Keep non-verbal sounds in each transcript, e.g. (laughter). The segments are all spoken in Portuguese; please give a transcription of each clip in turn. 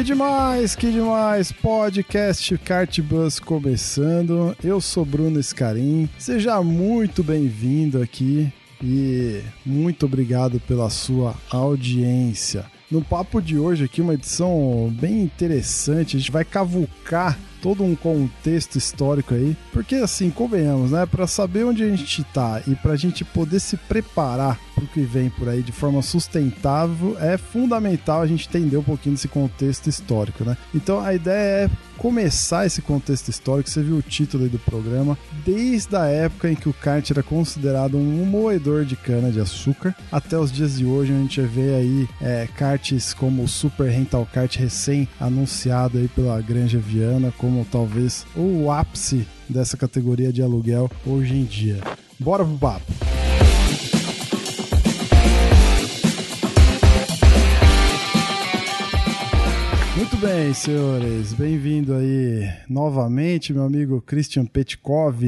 Que demais, que demais! Podcast Cartbus começando. Eu sou Bruno Scarim. Seja muito bem-vindo aqui e muito obrigado pela sua audiência. No papo de hoje aqui, uma edição bem interessante, a gente vai cavucar todo um contexto histórico aí, porque assim, convenhamos, né, para saber onde a gente tá e pra gente poder se preparar pro que vem por aí de forma sustentável, é fundamental a gente entender um pouquinho desse contexto histórico, né? Então a ideia é começar esse contexto histórico, você viu o título do programa, desde a época em que o kart era considerado um moedor de cana de açúcar, até os dias de hoje, a gente vê aí é, karts como o Super Rental Kart recém anunciado aí pela Granja Viana, como talvez o ápice dessa categoria de aluguel hoje em dia. Bora pro papo! Muito bem, senhores. Bem-vindo aí novamente, meu amigo Christian Petkov.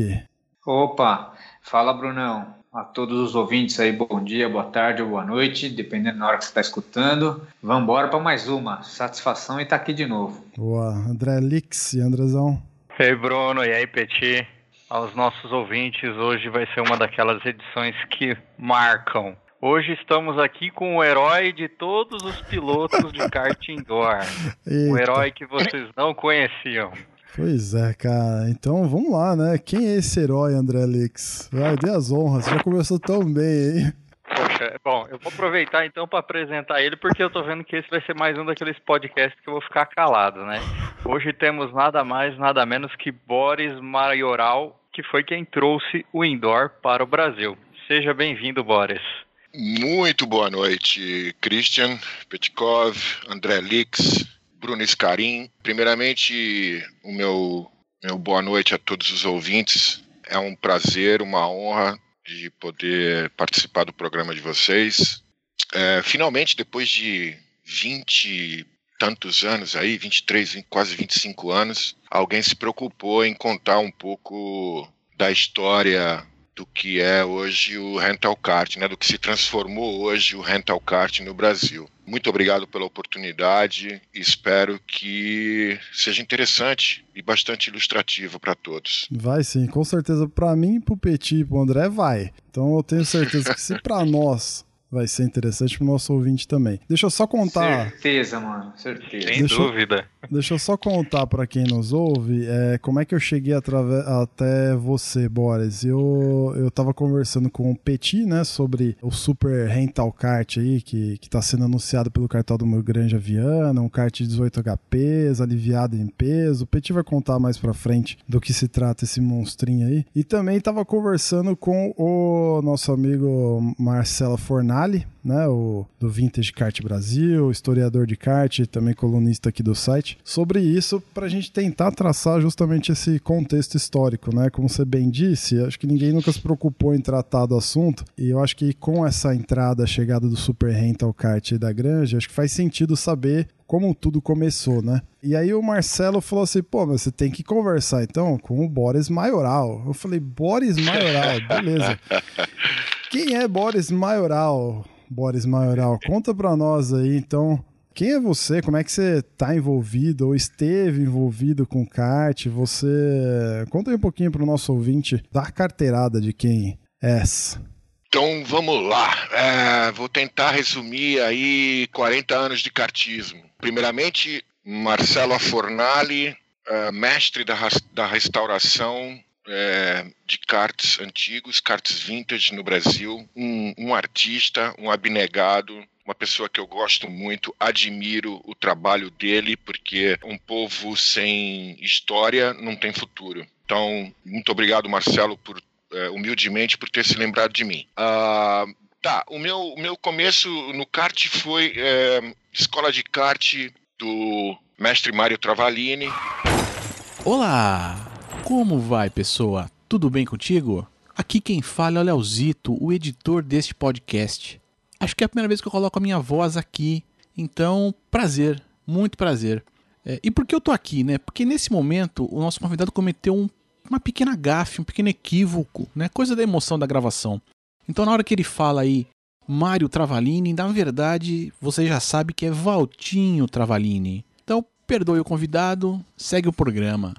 Opa, fala Brunão. A todos os ouvintes aí, bom dia, boa tarde ou boa noite, dependendo da hora que você está escutando. Vamos embora para mais uma. Satisfação e estar tá aqui de novo. Boa. André Lix e Andrezão. Ei, Bruno, e aí, Petit? Aos nossos ouvintes, hoje vai ser uma daquelas edições que marcam. Hoje estamos aqui com o herói de todos os pilotos de kart indoor. O herói que vocês não conheciam. Pois é, cara. Então vamos lá, né? Quem é esse herói, André Lix? Vai, dê as honras. Já começou tão bem aí. Poxa, bom, eu vou aproveitar então para apresentar ele, porque eu tô vendo que esse vai ser mais um daqueles podcasts que eu vou ficar calado, né? Hoje temos nada mais, nada menos que Boris Maioral, que foi quem trouxe o indoor para o Brasil. Seja bem-vindo, Boris. Muito boa noite, Christian Petkov, André Lix, Bruno Scarim. Primeiramente, o meu, meu boa noite a todos os ouvintes. É um prazer, uma honra de poder participar do programa de vocês. É, finalmente, depois de 20 tantos anos aí, 23, quase 25 anos, alguém se preocupou em contar um pouco da história do que é hoje o rental kart, né, do que se transformou hoje o rental kart no Brasil. Muito obrigado pela oportunidade espero que seja interessante e bastante ilustrativo para todos. Vai sim, com certeza para mim, pro Petit e pro André vai. Então eu tenho certeza que se para nós vai ser interessante pro nosso ouvinte também. Deixa eu só contar. Certeza, mano, certeza. Sem Deixa dúvida. Deixa eu só contar para quem nos ouve é, como é que eu cheguei atrave- até você, Boris. Eu, eu tava conversando com o Petit, né, sobre o Super Rental Kart aí, que, que tá sendo anunciado pelo cartão do meu Granja Viana, um kart de 18 HPs, aliviado em peso. O Petit vai contar mais pra frente do que se trata esse monstrinho aí. E também tava conversando com o nosso amigo Marcelo Fornali, né, o do Vintage Kart Brasil, historiador de kart, também colunista aqui do site, sobre isso para a gente tentar traçar justamente esse contexto histórico, né? Como você bem disse, acho que ninguém nunca se preocupou em tratar do assunto e eu acho que com essa entrada, a chegada do Super Rental Kart da Granja, acho que faz sentido saber como tudo começou, né? E aí o Marcelo falou assim, pô, mas você tem que conversar então com o Boris Maioral. Eu falei, Boris Maioral, beleza. (laughs) Quem é Boris Maioral? Boris Maioral, conta pra nós aí, então, quem é você? Como é que você tá envolvido ou esteve envolvido com kart? Você conta aí um pouquinho pro nosso ouvinte da carteirada de quem é. Então vamos lá. É, vou tentar resumir aí 40 anos de kartismo. Primeiramente, Marcelo Fornali, é, mestre da, da restauração é, de karts antigos, karts vintage no Brasil, um, um artista, um abnegado, uma pessoa que eu gosto muito, admiro o trabalho dele, porque um povo sem história não tem futuro. Então, muito obrigado, Marcelo, por é, humildemente por ter se lembrado de mim. Ah, tá, o meu, o meu começo no kart foi é, escola de kart do mestre Mário Travalini. Olá! Como vai, pessoa? Tudo bem contigo? Aqui quem fala é o Leozito, o editor deste podcast. Acho que é a primeira vez que eu coloco a minha voz aqui, então, prazer, muito prazer. É, e por que eu tô aqui, né? Porque nesse momento o nosso convidado cometeu um, uma pequena gafe, um pequeno equívoco, né? Coisa da emoção da gravação. Então, na hora que ele fala aí Mário Travalini, na verdade, você já sabe que é Valtinho Travalini. Então, perdoe o convidado, segue o programa.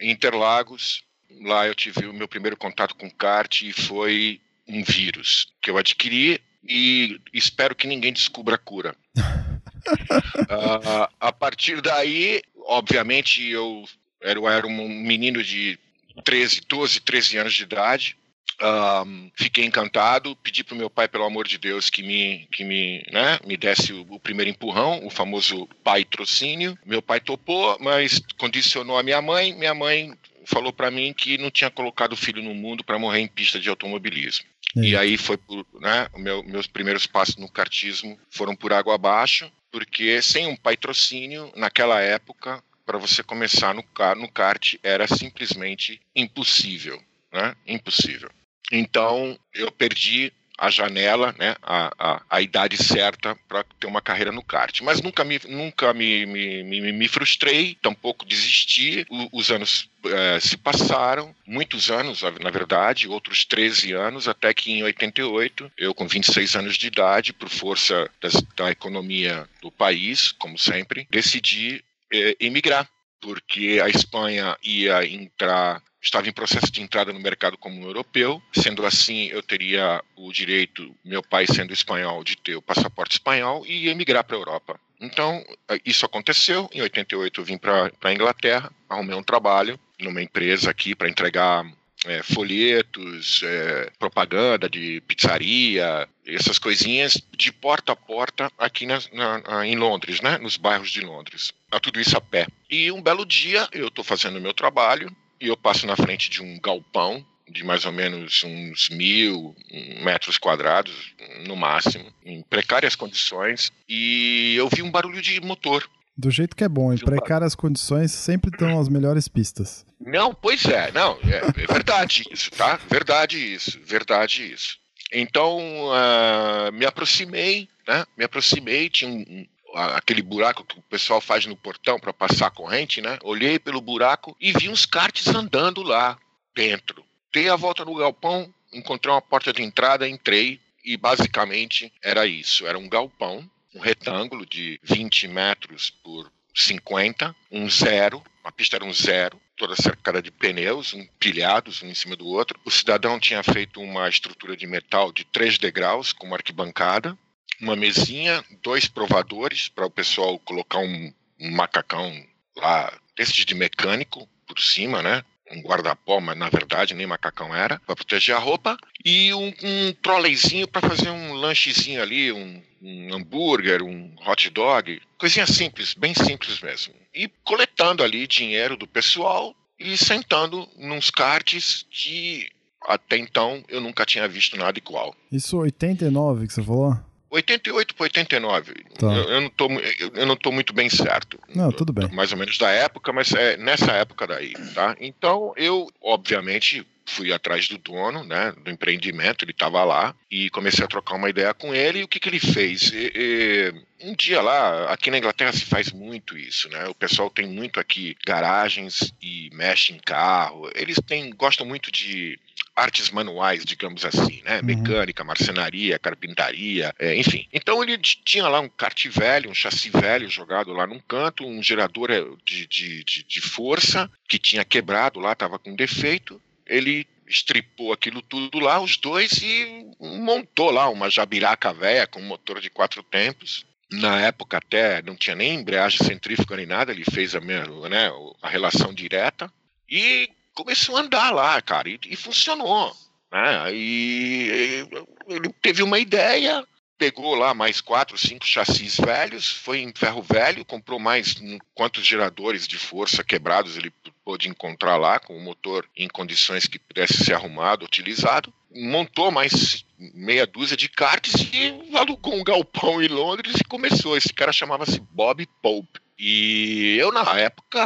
Interlagos, lá eu tive o meu primeiro contato com kart e foi um vírus que eu adquiri e espero que ninguém descubra a cura. uh, (laughs) a partir daí, obviamente, eu era, eu era um menino de 13, 12, 13 anos de idade. Um, fiquei encantado, pedi para o meu pai, pelo amor de Deus, que me, que me, né, me desse o, o primeiro empurrão, o famoso pai trocínio. Meu pai topou, mas condicionou a minha mãe. Minha mãe falou para mim que não tinha colocado o filho no mundo para morrer em pista de automobilismo. E aí foi por, né, meu, meus primeiros passos no kartismo foram por água abaixo, porque sem um patrocínio, naquela época, para você começar no, no kart era simplesmente impossível, né? Impossível. Então eu perdi a janela, né, a, a, a idade certa para ter uma carreira no kart. Mas nunca me, nunca me, me, me, me frustrei, tampouco desisti. O, os anos é, se passaram, muitos anos, na verdade, outros 13 anos, até que em 88, eu com 26 anos de idade, por força das, da economia do país, como sempre, decidi é, emigrar porque a Espanha ia entrar estava em processo de entrada no mercado comum europeu. Sendo assim, eu teria o direito, meu pai sendo espanhol, de ter o passaporte espanhol e emigrar para a Europa. Então, isso aconteceu. Em 88, eu vim para a Inglaterra, arrumei um trabalho numa empresa aqui para entregar é, folhetos, é, propaganda de pizzaria, essas coisinhas de porta a porta aqui na, na, em Londres, né? nos bairros de Londres. Tudo isso a pé. E um belo dia eu estou fazendo o meu trabalho, e eu passo na frente de um galpão de mais ou menos uns mil metros quadrados, no máximo, em precárias condições, e eu vi um barulho de motor. Do jeito que é bom, em precárias condições sempre estão as melhores pistas. Não, pois é, não, é, é verdade isso, tá? Verdade isso, verdade isso. Então, uh, me aproximei, né? Me aproximei, tinha um, aquele buraco que o pessoal faz no portão para passar a corrente, né? Olhei pelo buraco e vi uns karts andando lá dentro. Dei a volta no galpão, encontrei uma porta de entrada, entrei e basicamente era isso. Era um galpão, um retângulo de 20 metros por 50, um zero, a pista era um zero, toda cercada de pneus, empilhados um em cima do outro. O cidadão tinha feito uma estrutura de metal de 3 degraus com uma arquibancada uma mesinha, dois provadores para o pessoal colocar um, um macacão lá, desses de mecânico por cima, né? um guarda-pó, mas na verdade nem macacão era, para proteger a roupa, e um, um para fazer um lanchezinho ali, um, um, hambúrguer, um hot dog, coisinha simples, bem simples mesmo. E coletando ali dinheiro do pessoal e sentando nos karts que até então eu nunca tinha visto nada igual. Isso 89 que você falou? 88 para 89. Tá. Eu, eu, não tô, eu não tô muito bem certo. Não, tudo bem. Mais ou menos da época, mas é nessa época daí, tá? Então, eu, obviamente, fui atrás do dono, né, do empreendimento, ele estava lá, e comecei a trocar uma ideia com ele, e o que, que ele fez? E, e, um dia lá, aqui na Inglaterra se faz muito isso, né, o pessoal tem muito aqui garagens e mexe em carro, eles têm, gostam muito de artes manuais, digamos assim, né? Uhum. Mecânica, marcenaria, carpintaria, é, enfim. Então ele tinha lá um kart velho, um chassi velho jogado lá num canto, um gerador é, de, de, de, de força que tinha quebrado lá, estava com defeito. Ele estripou aquilo tudo lá, os dois, e montou lá uma jabiraca velha com motor de quatro tempos. Na época até não tinha nem embreagem centrífuga nem nada, ele fez a, minha, né, a relação direta. E começou a andar lá, cara, e, e funcionou. Né? E ele teve uma ideia, pegou lá mais quatro, cinco chassis velhos, foi em ferro velho, comprou mais quantos geradores de força quebrados ele pôde encontrar lá, com o motor em condições que pudesse ser arrumado, utilizado, montou mais meia dúzia de karts e alugou um galpão em Londres e começou. Esse cara chamava-se Bob Pope. E eu, na época,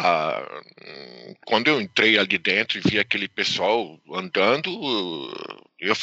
quando eu entrei ali dentro e vi aquele pessoal andando, eu,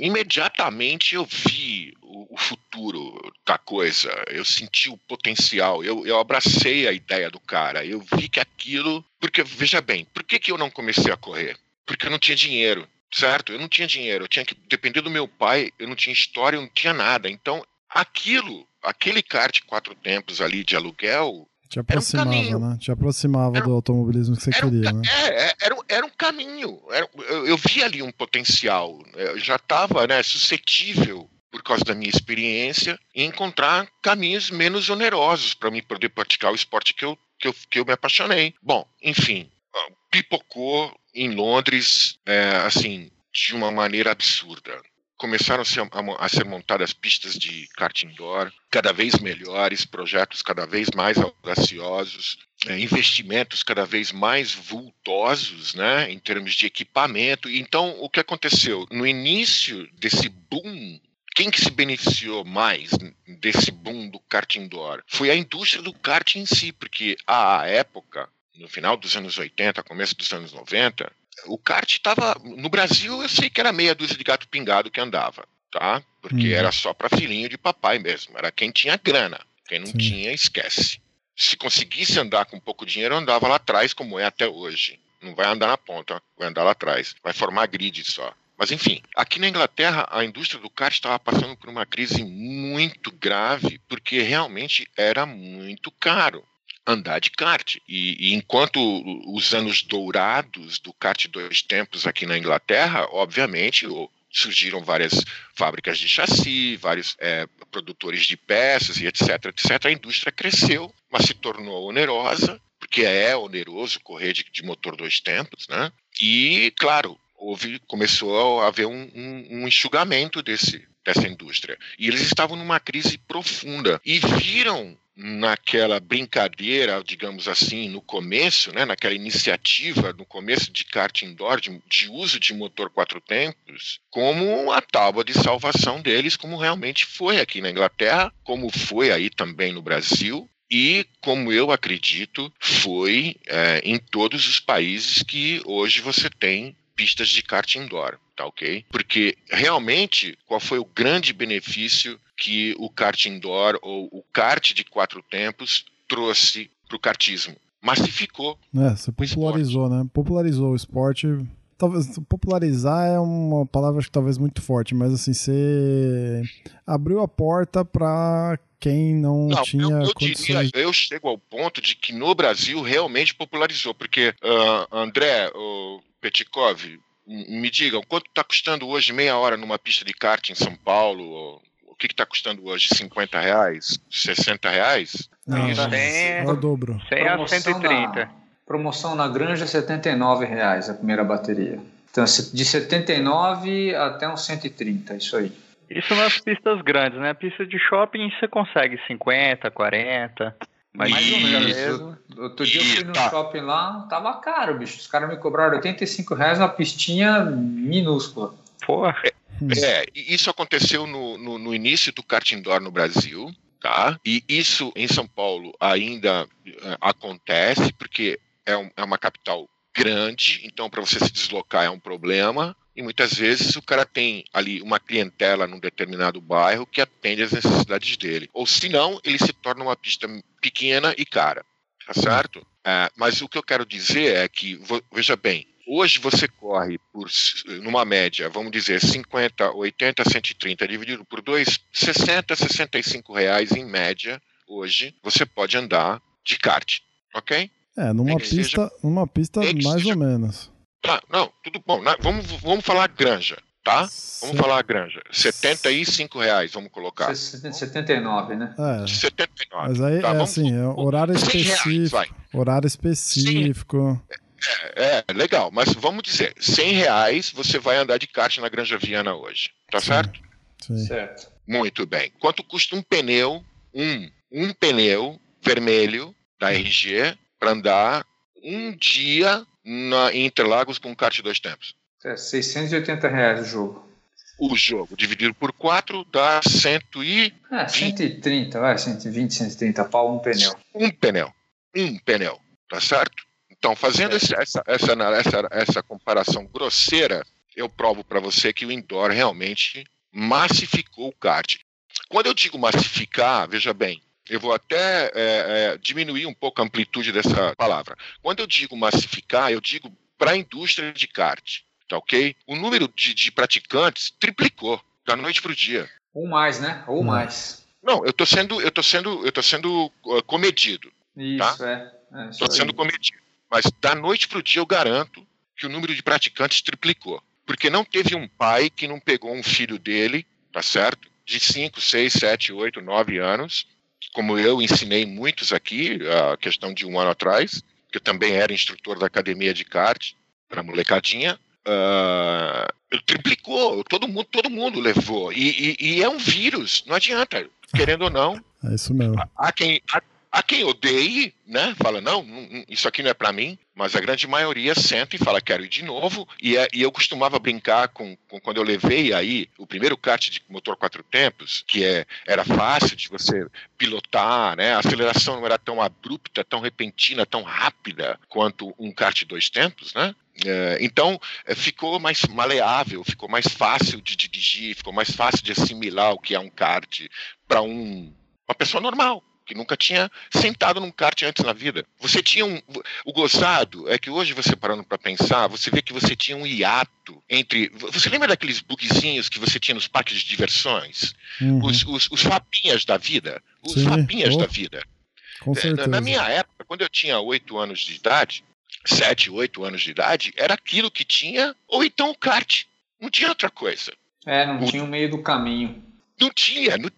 imediatamente eu vi o, o, futuro da coisa, eu senti o potencial, eu, eu abracei a ideia do cara, eu vi que aquilo. Porque, veja bem, por que, que eu não comecei a correr? Porque eu não tinha dinheiro certo? Eu não tinha dinheiro, eu tinha que depender do meu pai, eu não tinha história, eu não tinha nada. Então, aquilo, aquele kart quatro tempos ali de aluguel. Te aproximava, um né? Te aproximava era, do automobilismo que você queria, um, né? É, é, era, era um caminho. Era, eu, eu vi ali um potencial. Eu já estava né, suscetível por causa da minha experiência, em encontrar caminhos menos onerosos para mim poder praticar o esporte que eu, que eu, que eu me apaixonei. Bom, enfim, pipocou em Londres, é, assim, de uma maneira absurda. Começaram a, a, ser montadas pistas de kart indoor, cada vez melhores, projetos cada vez mais audaciosos, é, investimentos cada vez mais vultosos, né, em termos de equipamento. Então, o que aconteceu? No início desse boom quem que se beneficiou mais desse boom do kart indoor? Foi a indústria do kart em si, porque à época no final dos anos 80, começo dos anos 90, o kart estava. No Brasil, eu sei que era meia dúzia de gato pingado que andava, tá? Porque uhum. era só para filhinho de papai mesmo. Era quem tinha grana. Quem não Sim. tinha, esquece. Se conseguisse andar com pouco dinheiro, andava lá atrás, como é até hoje. Não vai andar na ponta, vai andar lá atrás. Vai formar grid só. Mas enfim, aqui na Inglaterra a indústria do kart estava passando por uma crise muito grave, porque realmente era muito caro andar de kart. E, e, enquanto os anos dourados do kart dois tempos aqui na Inglaterra, obviamente, surgiram várias fábricas de chassi, vários é, produtores de peças e etc, etc. A indústria cresceu, mas se tornou onerosa, porque é oneroso correr de, de motor dois tempos, né? E, claro, houve, começou a haver um, um, um enxugamento desse, dessa indústria. E eles estavam numa crise profunda e viram naquela brincadeira, digamos assim, no começo, né, naquela iniciativa no começo de kart indoor, de, de, uso de motor quatro tempos, como a tábua de salvação deles, como realmente foi aqui na Inglaterra, como foi aí também no Brasil, e, como eu acredito, foi é, em todos os países que hoje você tem pistas de kart indoor, tá ok? Porque realmente, qual foi o grande benefício que o kart indoor ou o kart de quatro tempos trouxe para o kartismo? Massificou. É, você popularizou, né? Popularizou o esporte. Talvez popularizar é uma palavra que talvez muito forte, mas assim, você abriu a porta para quem não, não tinha eu, eu condições... diria, eu chego ao ponto de que no Brasil realmente popularizou, porque uh, André, uh, Petikov, me digam, quanto está custando hoje meia hora numa pista de kart em São Paulo? O que está custando hoje? 50 reais? 60 reais? Não, Isso, é o dobro. 100 a 130. Na, promoção na Granja, 79 reais a primeira bateria. Então, de 79 até uns 130, isso aí. Isso nas pistas grandes, né? A pista de shopping você consegue 50, 40. Mas Mais ou menos. Outro dia eu fui no tá. shopping lá, tava caro, bicho. Os caras me cobraram 85 reais uma pistinha minúscula. Porra. É, é isso aconteceu no, no, no, início do kart indoor no Brasil, tá? E isso em São Paulo ainda uh, acontece, porque é, um, é uma capital grande, então para você se deslocar é um problema. E muitas vezes o cara tem ali uma clientela num determinado bairro que atende às necessidades dele. Ou se não, ele se torna uma pista pequena e cara. Tá certo? É, mas o que eu quero dizer é que, veja bem, hoje você corre por, numa média, vamos dizer, 50, 80, 130 dividido por 2, 60, 65 reais em média, hoje, você pode andar de kart. Ok? É, numa pista, seja, numa pista mais seja, ou menos. Tá, não, tudo bom. Vamos, vamos falar granja, tá? Vamos falar granja. 75 reais, vamos colocar. 79, né? É. 79. Mas aí tá, é assim, é horário específico. Reais, horário específico. É, é, legal, mas vamos dizer, 100 reais você vai andar de kart na Granja Viana hoje, tá Sim. certo? Sim. Certo. Muito bem. Quanto custa um pneu, um, um pneu vermelho da RG para andar um dia na, em Interlagos com kart dois tempos. É, 680 reais o jogo. O jogo dividido por 4 dá 100 e... É, 130, vai, 120, 130 pau, um pneu. Um pneu. Um pneu, tá certo? Então, fazendo esse, essa, essa, essa, essa comparação grosseira, eu provo para você que o indoor realmente massificou o kart. Quando eu digo massificar, veja bem, eu vou até é, é, diminuir um pouco a amplitude dessa palavra. Quando eu digo massificar, eu digo para a indústria de kart, tá ok? O número de, de praticantes triplicou da noite para o dia. Ou mais, né? Ou hum. mais. Não, eu estou sendo, eu tô sendo, eu tô sendo uh, comedido. Isso, tá? é. Estou é, sendo comedido. Mas da noite para o dia eu garanto que o número de praticantes triplicou. Porque não teve um pai que não pegou um filho dele, tá certo? De 5, 6, 7, 8, 9 anos, como eu ensinei muitos aqui, a questão de um ano atrás, que eu também era instrutor da academia de kart para molecadinha, uh, triplicou, todo mundo, todo mundo levou. E, e, e, é um vírus, não adianta, querendo ou não. É isso mesmo. Há quem, há, há quem odeie, né? Fala, não, isso aqui não é para mim, mas a grande maioria senta e fala, quero ir de novo. E, é, e eu costumava brincar com, com, quando eu levei aí o primeiro kart de motor quatro tempos, que é, era fácil de você pilotar, né? A aceleração não era tão abrupta, tão repentina, tão rápida quanto um kart dois tempos, né? É, então é, ficou mais maleável, ficou mais fácil de dirigir, ficou mais fácil de assimilar o que é um kart para um, uma pessoa normal, que nunca tinha sentado num kart antes na vida. Você tinha um. O gozado é que hoje você parando para pensar, você vê que você tinha um hiato entre. Você lembra daqueles bugzinhos que você tinha nos parques de diversões? Uhum. Os, os, os fapinhas da vida. Os Sim. fapinhas oh. da vida. Com certeza. Na minha época, quando eu tinha oito anos de idade, sete, oito anos de idade, era aquilo que tinha, ou então o kart. Não tinha outra coisa. É, não o... tinha o meio do caminho. Não tinha, não,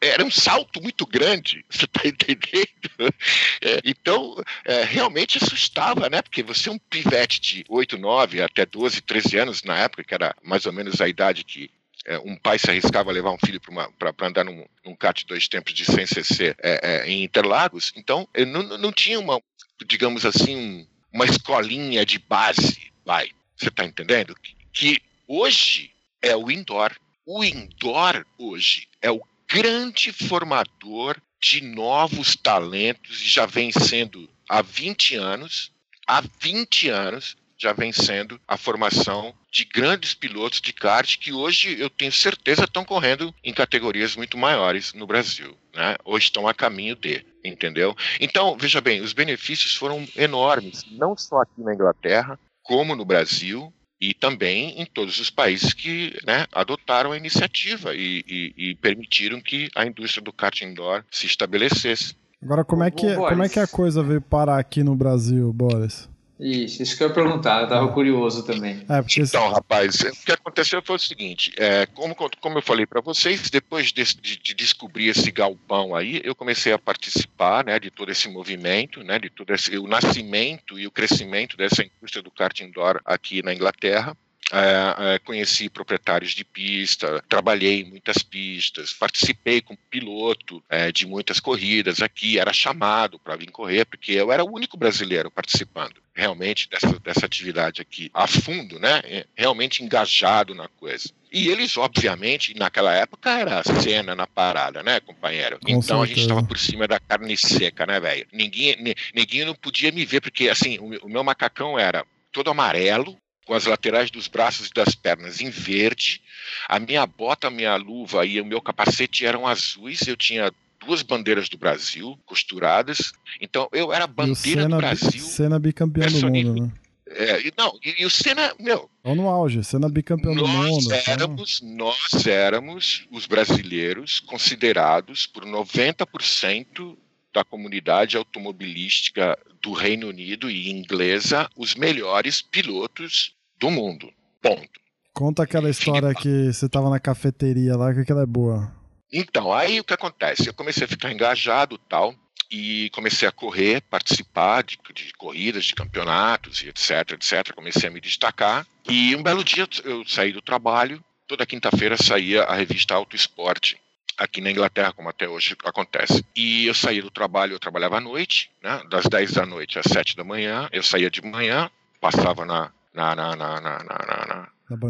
era um salto muito grande, (laughs) você está entendendo? É, então, é, realmente assustava, né? Porque você é um pivete de 8, 9 até 12, 13 anos, na época, que era mais ou menos a idade que é, um pai se arriscava a levar um filho para andar num, num CAT dois tempos de 100 cc é, é, em Interlagos, então não, não tinha uma, digamos assim, uma escolinha de base, vai, você está entendendo? Que, que hoje é o indoor o indoor hoje é o grande formador de novos talentos e já vem sendo há 20 anos, há 20 anos já vem sendo a formação de grandes pilotos de kart que hoje eu tenho certeza estão correndo em categorias muito maiores no Brasil, né? Hoje estão a caminho de, entendeu? Então, veja bem, os benefícios foram enormes, não só aqui na Inglaterra, como no Brasil, e também em todos os países que né, adotaram a iniciativa e, e, e, permitiram que a indústria do kart indoor se estabelecesse. Agora, como é que, como é que a coisa veio parar aqui no Brasil, Boris? Isso, isso que eu ia perguntar, eu estava curioso também. É, porque... Então, rapaz, o que aconteceu foi o seguinte: é, como, como eu falei para vocês, depois de, de, de, descobrir esse galpão aí, eu comecei a participar né, de todo esse movimento, né, de todo esse, o nascimento e o crescimento dessa indústria do kart indoor aqui na Inglaterra. É, é, conheci proprietários de pista, trabalhei em muitas pistas, participei como piloto é, de muitas corridas aqui, era chamado para vir correr, porque eu era o único brasileiro participando realmente dessa, dessa atividade aqui a fundo, né? Realmente engajado na coisa. E eles, obviamente, naquela época era cena na parada, né, companheiro? Com então certeza. a gente estava por cima da carne seca, né, velho? Ninguém, ninguém não podia me ver, porque assim, o, o meu macacão era todo amarelo, com as laterais dos braços e das pernas em verde. A minha bota, a minha luva e o meu capacete eram azuis. Eu tinha duas bandeiras do Brasil costuradas. Então eu era bandeira Senna, do Brasil. Senna bicampeão do mundo, né? É, não, e, e, o Senna, meu. Ou no auge, Senna bicampeão do mundo. Éramos, nós éramos os brasileiros considerados por 90% da comunidade automobilística do Reino Unido e inglesa os melhores pilotos do mundo. Ponto. Conta aquela história que você estava na cafeteria lá, que aquela é boa. Então, aí o que acontece? Eu comecei a ficar engajado tal, e comecei a correr, participar de, de, corridas, de campeonatos e etc, etc. Comecei a me destacar. E um belo dia eu saí do trabalho, toda quinta-feira saía a revista Auto Esporte, aqui na Inglaterra, como até hoje acontece. E eu saía do trabalho, eu trabalhava à noite, né, das 10 da noite às 7 da manhã, eu saía de manhã, passava na, na, na, na, na, na, na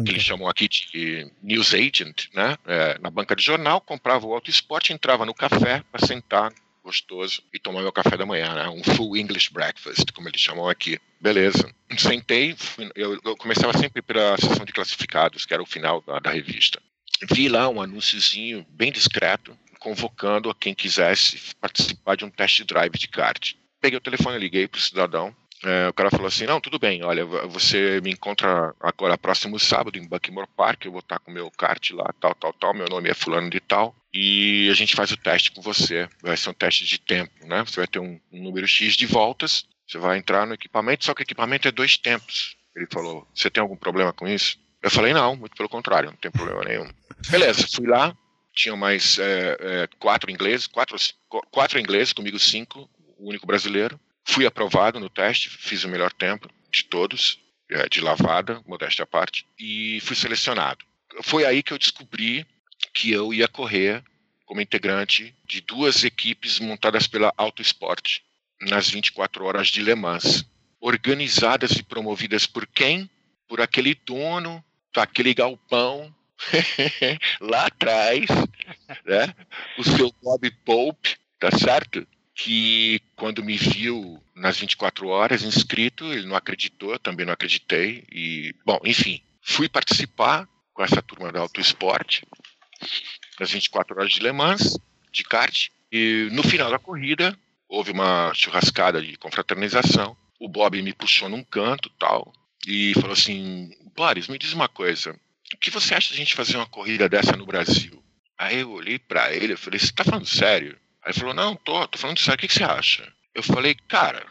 eles chamam aqui de news agent, né? É, na banca de jornal, comprava o Auto Esporte, entrava no café para sentar gostoso e tomar meu café da manhã, né? Um full English breakfast, como eles chamam aqui. Beleza. Sentei, fui- eu, eu começava sempre pela sessão de classificados, que era o final da, da revista. Vi lá um anúnciozinho bem discreto, convocando a quem quisesse participar de um test drive de kart. Peguei o telefone, liguei pro cidadão, é, o cara falou assim: não, tudo bem, olha, você me encontra agora próximo sábado em Buckmore Park, eu vou estar com meu kart lá, tal, tal, tal, meu nome é Fulano de Tal, e a gente faz o teste com você. Vai ser um teste de tempo, né? Você vai ter um, um número X de voltas, você vai entrar no equipamento, só que o equipamento é dois tempos. Ele falou: você tem algum problema com isso? Eu falei: não, muito pelo contrário, não tem problema nenhum. Beleza, fui lá, tinham mais é, é, quatro ingleses, quatro, quatro ingleses, comigo cinco, o único brasileiro. Fui aprovado no teste, fiz o melhor tempo de todos, é, de lavada, modéstia à parte, e fui selecionado. Foi aí que eu descobri que eu ia correr como integrante de duas equipes montadas pela Auto Sport nas 24 horas de Le Mans, organizadas e promovidas por quem? Por aquele dono daquele galpão (laughs) lá atrás, né? O seu Bob Pope, tá certo? Que quando me viu nas 24 horas inscrito, ele não acreditou, também não acreditei. E, bom, enfim, fui participar com essa turma da Auto Esporte nas 24 horas de Le Mans, de kart. E no final da corrida, houve uma churrascada de confraternização. O Bob me puxou num canto tal e falou assim: Boris, me diz uma coisa. O que você acha de a gente fazer uma corrida dessa no Brasil? Aí eu olhei pra ele e falei: Você tá falando sério? Aí ele falou: Não, tô, tô falando sério. O que, que você acha? Eu falei: Cara,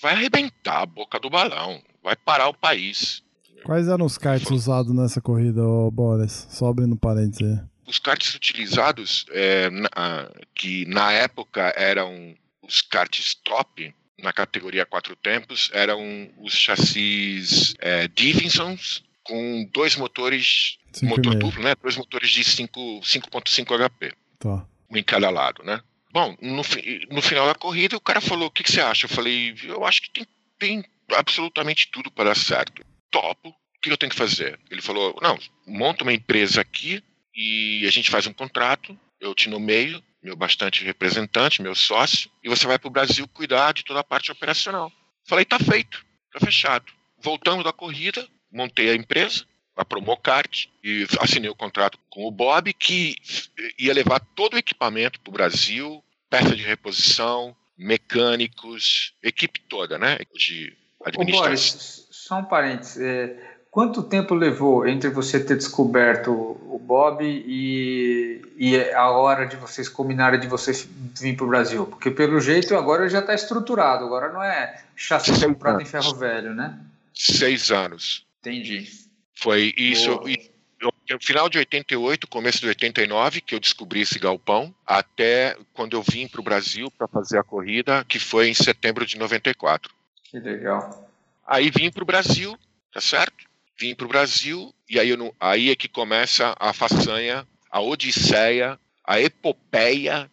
vai arrebentar a boca do balão. Vai parar o país. Quais eram os karts usados nessa corrida, Boris? Só abrindo parênteses aí. Os karts utilizados, é, na- que na época eram os karts top, na categoria quatro tempos, eram os chassis é, Davidsons com dois motores, Cinco motor duplo, né? Dois motores de 5 5.5 HP, Tá. um em cada lado, né? Bom, no, no final da corrida, o cara falou: O que, que você acha? Eu falei: Eu acho que tem, tem absolutamente tudo para dar certo. Topo. O que eu tenho que fazer? Ele falou: Não, monta uma empresa aqui e a gente faz um contrato. Eu te nomeio, meu bastante representante, meu sócio, e você vai para o Brasil cuidar de toda a parte operacional. Falei: Tá feito, tá fechado. Voltamos da corrida, montei a empresa, a Promocart, e assinei o contrato com o Bob, que ia levar todo o equipamento para o Brasil, peça de reposição, mecânicos, equipe toda, né? De administração. Boris, só um parênteses. é, quanto tempo levou entre você ter descoberto o Bob e, e a hora de vocês combinarem de vocês vir para o Brasil? Porque pelo jeito agora já está estruturado, agora não é chassi comprado em ferro velho, né? Seis anos. Entendi. Foi isso. Boa. e- eu- final de 88, começo de 89, que eu descobri esse galpão, até quando eu vim para o Brasil para fazer a corrida, que foi em setembro de 94. Que legal. Aí vim para o Brasil, tá certo? Vim para o Brasil, e aí, não, aí é que começa a façanha, a odisseia, a epopeia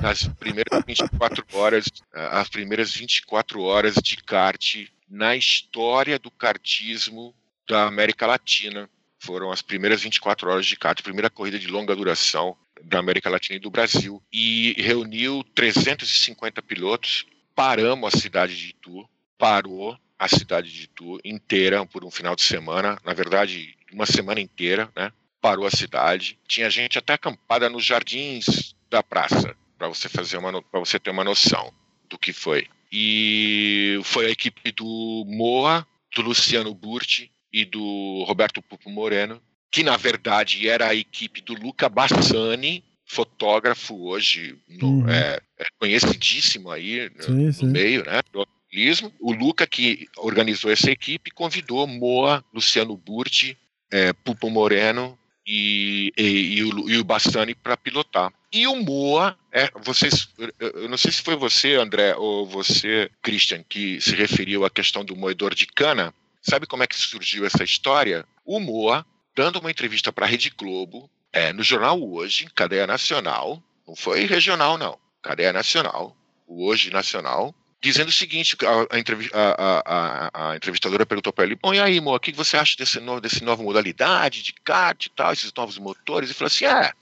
nas primeiras 24 (laughs) horas, eh, as primeiras 24 horas de kart na história do kartismo da América Latina. Foram as primeiras 24 horas de kart, primeira corrida de longa duração da América Latina e do Brasil. E reuniu 350 pilotos. Paramos a cidade de Itu, parou a cidade de Itu inteira por um final de semana, na verdade, uma semana inteira, né? Parou a cidade. Tinha gente até acampada nos jardins da praça, para você fazer uma para você ter uma noção do que foi. E foi a equipe do Moa, do Luciano Burti e do Roberto Pupo Moreno, que na verdade era a equipe do Luca Bassani, fotógrafo hoje no- Uhum. é, é conhecidíssimo aí no- Sim, no sim. meio, né? do automobilismo. O Luca que organizou essa equipe convidou Moa, Luciano Burti, é, Pupo Moreno e, e, e o, e o Bassani para pilotar. E o Moa, é, vocês, eu não sei se foi você, André, ou você, Christian, que se referiu à questão do moedor de cana. Sabe como é que surgiu essa história? O Moa, dando uma entrevista para a Rede Globo, é, no jornal Hoje, cadeia nacional, não foi regional, não, cadeia nacional, o Hoje Nacional, dizendo o seguinte: a, a, a, a, entrevistadora perguntou para ele: Bom, e aí, Mo, o que você acha desse novo, desse nova modalidade de kart e tal, esses novos motores? Ele falou assim: é,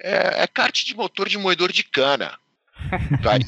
é, é kart de motor de moedor de cana. (laughs) daí,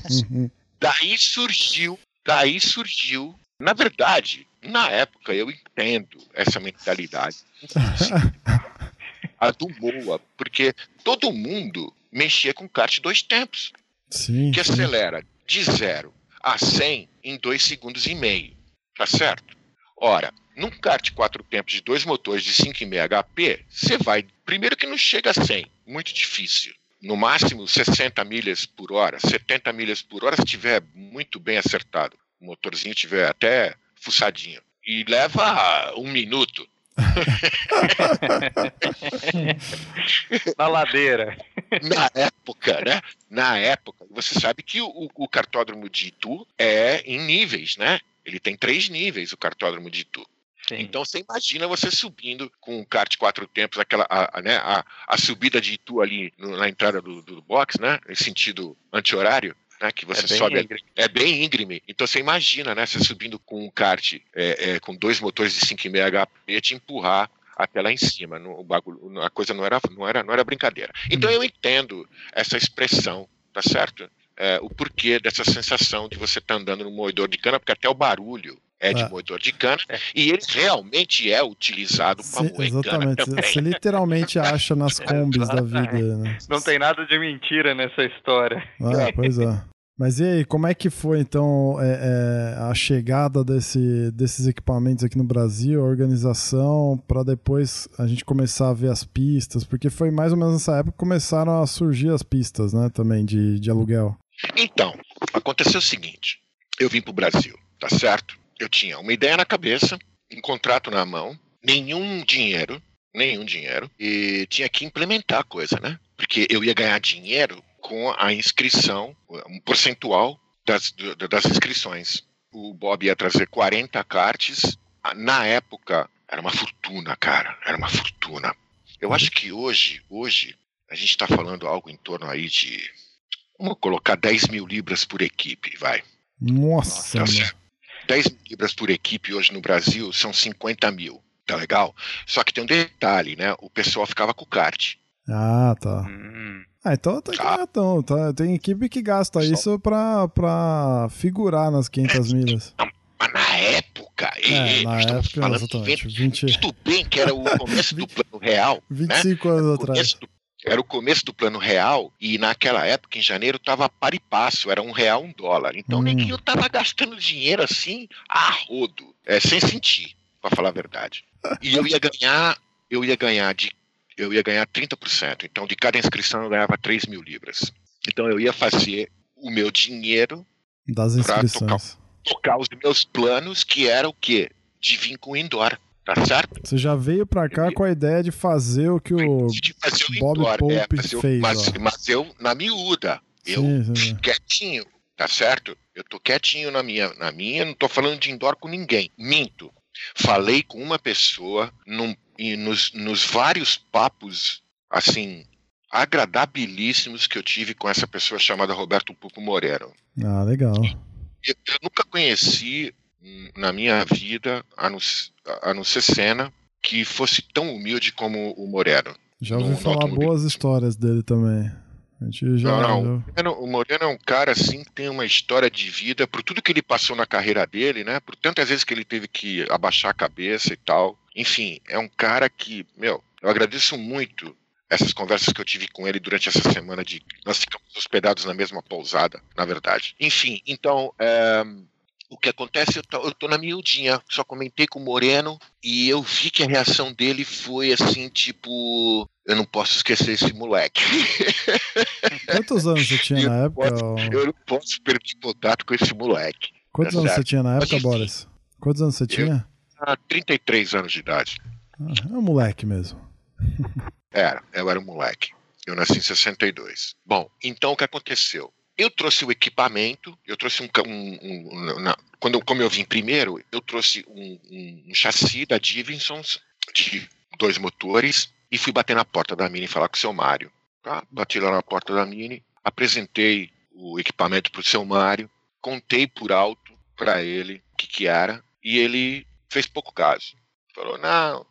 daí surgiu, daí surgiu, na verdade, na época eu entendo essa mentalidade. (laughs) a do Moa, porque todo mundo mexia com kart dois tempos. Sim. Que sim. acelera de zero a 100 em dois segundos e meio. Tá certo? Ora, num kart quatro tempos de dois motores de 5,5 HP, você vai. Primeiro que não chega a 100, muito difícil. No máximo 60 milhas por hora, 70 milhas por hora, se tiver muito bem acertado. O motorzinho tiver até fuçadinho. E leva um minuto. (laughs) Na ladeira. Na época, né? Na época, você sabe que o, o cartódromo de Itu é em níveis, né? Ele tem três níveis, o cartódromo de Itu. Sim. Então você imagina você subindo com um kart quatro tempos, aquela, a, a, né, a, a subida de Itu ali no- na entrada do, do box, né? Em sentido anti-horário. Né, que você É sobe íngreme. é bem íngreme. Então você imagina, né? Você subindo com um kart é, é, com dois motores de 5,5 HP te empurrar até lá em cima. No, o bagulho, a coisa não era, não era, não era brincadeira. Então eu entendo essa expressão, tá certo? É, o porquê dessa sensação de você estar andando no moedor de cana, porque até o barulho é de Ah. moedor de cana, e ele realmente é utilizado para moer cana exatamente. também. Você literalmente acha nas (laughs) combis da vida, né? Não tem nada de mentira nessa história. Ah, pois é. Mas e aí, como é que foi então é, é, a chegada desse, desses equipamentos aqui no Brasil, a organização, para depois a gente começar a ver as pistas? Porque foi mais ou menos nessa época que começaram a surgir as pistas, né, também de, de aluguel. Então, aconteceu o seguinte: eu vim para o Brasil, tá certo? Eu tinha uma ideia na cabeça, um contrato na mão, nenhum dinheiro, nenhum dinheiro, e tinha que implementar a coisa, né? Porque eu ia ganhar dinheiro com a inscrição, um percentual das, das inscrições. O Bob ia trazer 40 cartes, na época era uma fortuna, cara, era uma fortuna. Eu acho que hoje, hoje, a gente está falando algo em torno aí de Vamos colocar 10 mil libras por equipe, vai. Nossa, certo. 10 mil libras por equipe hoje no Brasil são 50 mil. Tá legal? Só que tem um detalhe, né? O pessoal ficava com o kart. Ah, tá. Hum. Ah, então tá que Tá. não é tão, tá- Tem equipe que gasta Só- isso pra, pra figurar nas 500 milhas. Mas na época, É, e na época, falando exatamente. 20, 20, tudo bem que era o (laughs) começo do plano real, né? 25 anos O atrás. do- era o começo do plano real e naquela época, em janeiro, tava par e passo, era um real, um dólar. Então Hum. nem que eu tava gastando dinheiro assim a rodo, é, sem sentir, pra falar a verdade. E eu ia ganhar, eu ia ganhar de eu ia ganhar 30%. Então, de cada inscrição eu ganhava 3 mil libras. Então eu ia fazer o meu dinheiro, Das inscrições. tocar os meus planos, que era o quê? De vir com o indoor. Tá certo? Você já veio pra cá com a ideia de fazer o que o. Fazer o Bob indoor. Pope é, eu, fez, mas, mas eu, na miúda, eu sim, sim. quietinho, tá certo? Eu tô quietinho na minha, na minha, não tô falando de indoor com ninguém. Minto. Falei com uma pessoa num, e nos, nos vários papos, assim, agradabilíssimos que eu tive com essa pessoa chamada Roberto Pupo Moreno. Ah, legal. Eu, eu nunca conheci hum, na minha vida, a não, a não ser cena, que fosse tão humilde como o Moreno. Já ouvi No- no falar automobilismo. boas histórias dele também. A gente já. Não, não. já- o Moreno é um cara assim que tem uma história de vida, por tudo que ele passou na carreira dele, né? Por tantas vezes que ele teve que abaixar a cabeça e tal. Enfim, é um cara que, meu, eu agradeço muito essas conversas que eu tive com ele durante essa semana de nós ficamos hospedados na mesma pousada, na verdade. Enfim, então é, o que acontece, eu tô, eu tô na miudinha, só comentei com o Moreno e eu vi que a reação dele foi assim, tipo, eu não posso esquecer esse moleque. (laughs) Quantos anos você tinha Eu na época? posso-? Eu não posso perder contato com esse moleque. Quantos é anos você certo. tinha na época. Boris? Quantos anos você tinha? Há 33 anos de idade. É um moleque mesmo. Era, eu era um moleque. Eu nasci em 62. Bom, então o que aconteceu? Eu trouxe o equipamento, eu trouxe um. um- um- na- quando, eu- como eu vim primeiro, eu trouxe um, um- chassi da Divinsons de dois motores e fui bater na porta da Mini e falar com o seu Mário. Tá? Bati lá na porta da Mini, apresentei o equipamento para o seu Mário. contei por alto para ele o que, que era e ele fez pouco caso. Falou: não,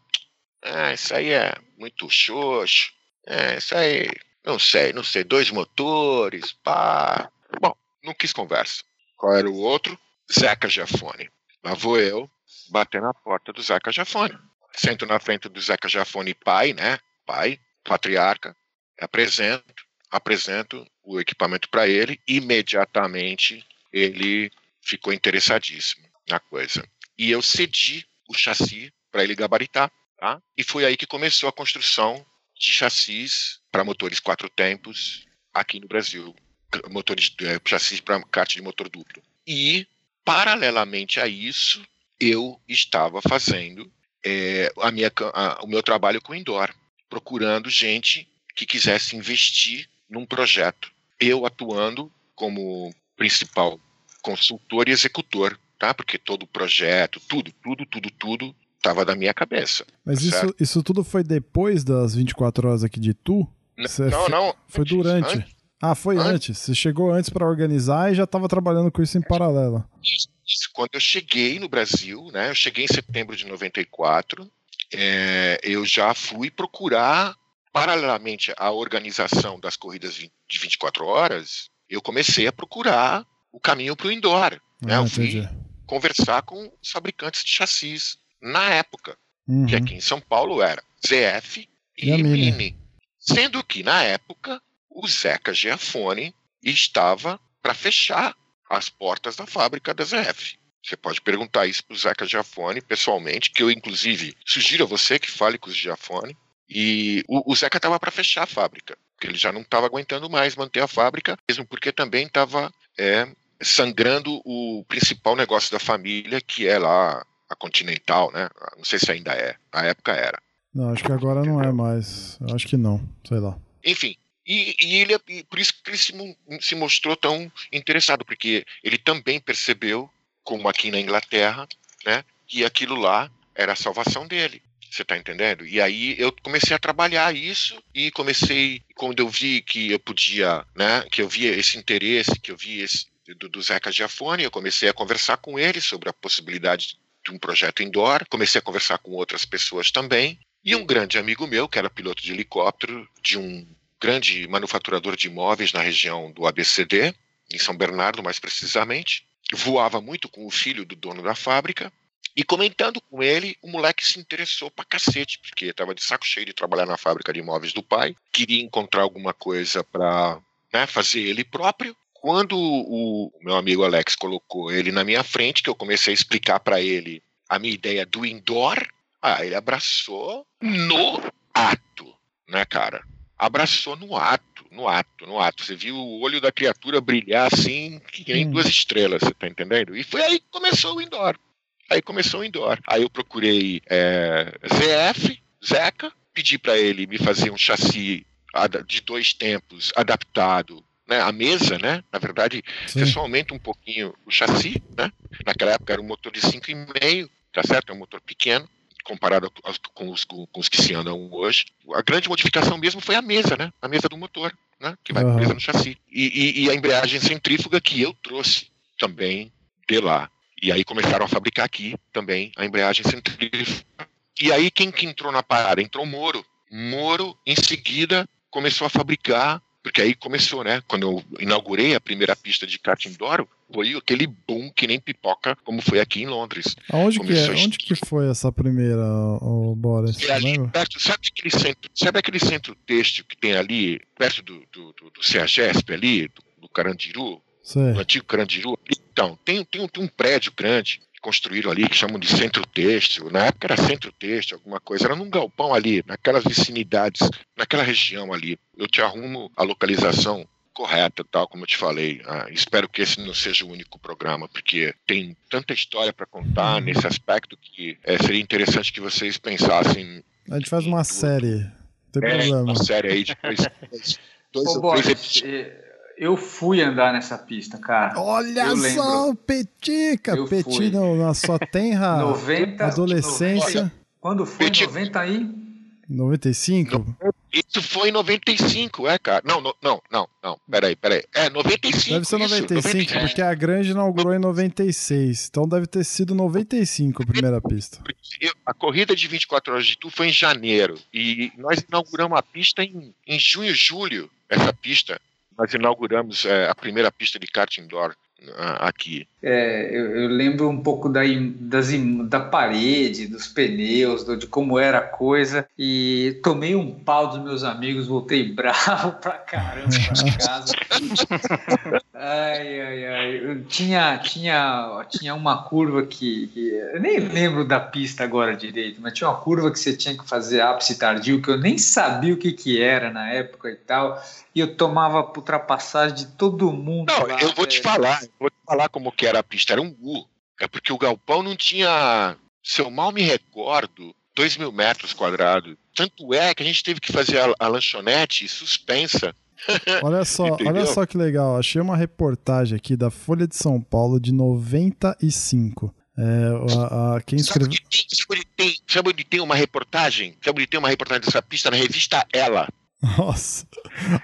é, isso aí é muito xoxo, é, isso aí, não sei, não sei, dois motores, pá. Bom, não quis conversa. Qual era o outro? Zeca Jafone. Lá vou eu bater na porta do Zeca Jafone. Sento na frente do Zeca Jafone pai, né? Pai, patriarca, apresento, apresento o equipamento para ele, imediatamente ele ficou interessadíssimo na coisa. E eu cedi o chassi para ele gabaritar, tá? E foi aí que começou a construção de chassis para motores quatro tempos aqui no Brasil, motores é, chassis para kart de motor duplo. E paralelamente a isso, eu estava fazendo é, a minha, a, o meu trabalho com indoor, procurando gente que quisesse investir num projeto. Eu atuando como principal consultor e executor, tá? Porque todo o projeto, tudo, tudo, tudo, tudo estava da minha cabeça. Mas tá isso, isso tudo foi depois das 24 horas aqui de Tu? Você não, não. Foi antes, durante. Antes. Ah, foi antes. antes. Você chegou antes para organizar e já estava trabalhando com isso em paralelo. Quando eu cheguei no Brasil, né? Eu cheguei em setembro de 94. É, eu já fui procurar paralelamente à organização das corridas de 24 horas, eu comecei a procurar o caminho para o indoor. Né? eu fui conversar com os fabricantes de chassis na época, uhum. que aqui em São Paulo era ZF e, e Mini. Mini. Sendo que, na época, o Zeca Giafone estava para fechar as portas da fábrica da ZF. Você pode perguntar isso para o Zeca Giafone pessoalmente, que eu, inclusive, sugiro a você que fale com o Giafone. E o, o Zeca estava para fechar a fábrica, porque ele já não estava aguentando mais manter a fábrica, mesmo porque também estava é, sangrando o principal negócio da família, que é lá a Continental, né? Não sei se ainda é. Na época era. Não, acho que agora não é mais. Acho que não, sei lá. Enfim, e, e ele e por isso que ele se, se, mostrou tão interessado, porque ele também percebeu, como aqui na Inglaterra, né, que aquilo lá era a salvação dele. Você está entendendo? E aí eu comecei a trabalhar isso e comecei, quando eu vi que eu podia, né, que eu via esse interesse, que eu via esse do, do Zeca Giafone, eu comecei a conversar com ele sobre a possibilidade de um projeto indoor, comecei a conversar com outras pessoas também, e um grande amigo meu, que era piloto de helicóptero de um grande manufaturador de imóveis na região do ABCD, em São Bernardo mais precisamente, voava muito com o filho do dono da fábrica, e comentando com ele, o moleque se interessou pra cacete, porque estava de saco cheio de trabalhar na fábrica de imóveis do pai, queria encontrar alguma coisa para né, fazer ele próprio. Quando o meu amigo Alex colocou ele na minha frente, que eu comecei a explicar para ele a minha ideia do indoor, ah, ele abraçou no ato, né, cara? Abraçou no ato, no ato, no ato. Você viu o olho da criatura brilhar assim, que nem hum. duas estrelas, você tá entendendo? E foi aí que começou o indoor. Aí começou o indoor. Aí eu procurei é, ZF, Zeca, pedi para ele me fazer um chassi de dois tempos adaptado né, a mesa, né? Na verdade, Sim. você só aumenta um pouquinho o chassi, né? Naquela época era um motor de 5,5, tá certo? É um motor pequeno comparado com os, com os, que se andam hoje. A grande modificação mesmo foi a mesa, né? A mesa do motor, né? Que vai uhum. presa no chassi. E, e, e, a embreagem centrífuga que eu trouxe também de lá. E aí começaram a fabricar aqui também a embreagem centrífuga. E aí quem que entrou na parada? Entrou Moro. Moro, em seguida, começou a fabricar, porque aí começou, né? Quando eu inaugurei a primeira pista de kart indoor, foi aquele boom que nem pipoca, como foi aqui em Londres. Aonde que, é? Onde que foi essa primeira, o Boris? É ali, perto, sabe, aquele centro, sabe aquele centro têxtil que tem ali, perto do, do, do, do CEAGESP ali, do, do Carandiru? Sei. do antigo Carandiru. Então, tem, tem, tem um prédio grande construíram ali, que chamam de centro têxtil. Na época era centro têxtil, alguma coisa. Era num galpão ali, naquelas vicinidades, naquela região ali. Eu te arrumo a localização correta, tal como eu te falei. Ah, espero que esse não seja o único programa, porque tem tanta história para contar nesse aspecto que é, seria interessante que vocês pensassem. A gente faz uma série. Não tem é, problema. Uma série aí de dois, dois, dois Ô, ou três episódios. Eu fui andar nessa pista, cara. Olha eu só o Petica! Petit na sua tenra (laughs) 90, adolescência. 90, quando foi? Petit... 90 aí? 95? Isso foi em 95, é, cara? Não, não, não, não, não. Peraí, peraí. É, 95. Deve ser isso, 95, 95. porque a Grande inaugurou em 96. Então deve ter sido 95 a primeira pista. Eu- a corrida de 24 horas de Tu foi em janeiro. E nós inauguramos a pista em, em junho, julho. Essa pista. Nós inauguramos é, a primeira pista de kart indoor ah, aqui. É, eu, eu lembro um pouco da, im- das, da parede, dos pneus, do- de como era a coisa. E tomei um pau dos meus amigos, voltei (laughs) bravo pra caramba pra casa. Ai, ai, ai. Eu tinha, tinha, tinha uma curva que, que- Eu nem lembro da pista agora direito, mas tinha uma curva que você tinha que fazer ápice tardio, que eu nem sabia o que, que era na época e tal. E eu tomava ultrapassagem de todo mundo. Não, lá, eu vou te velho. falar. eu Vou te falar como que era a pista. Era um U. É porque o galpão não tinha, se eu mal me recordo, 2 mil metros quadrados. Tanto é que a gente teve que fazer a, a lanchonete suspensa. (laughs) Olha só, olha só que legal. Achei uma reportagem aqui da Folha de São Paulo de 95. É, a, a- quem Sabe escreveu. onde, tem, sabe, onde tem, sabe onde tem uma reportagem? Sabe onde tem uma reportagem dessa pista? Na revista Ela. Nossa.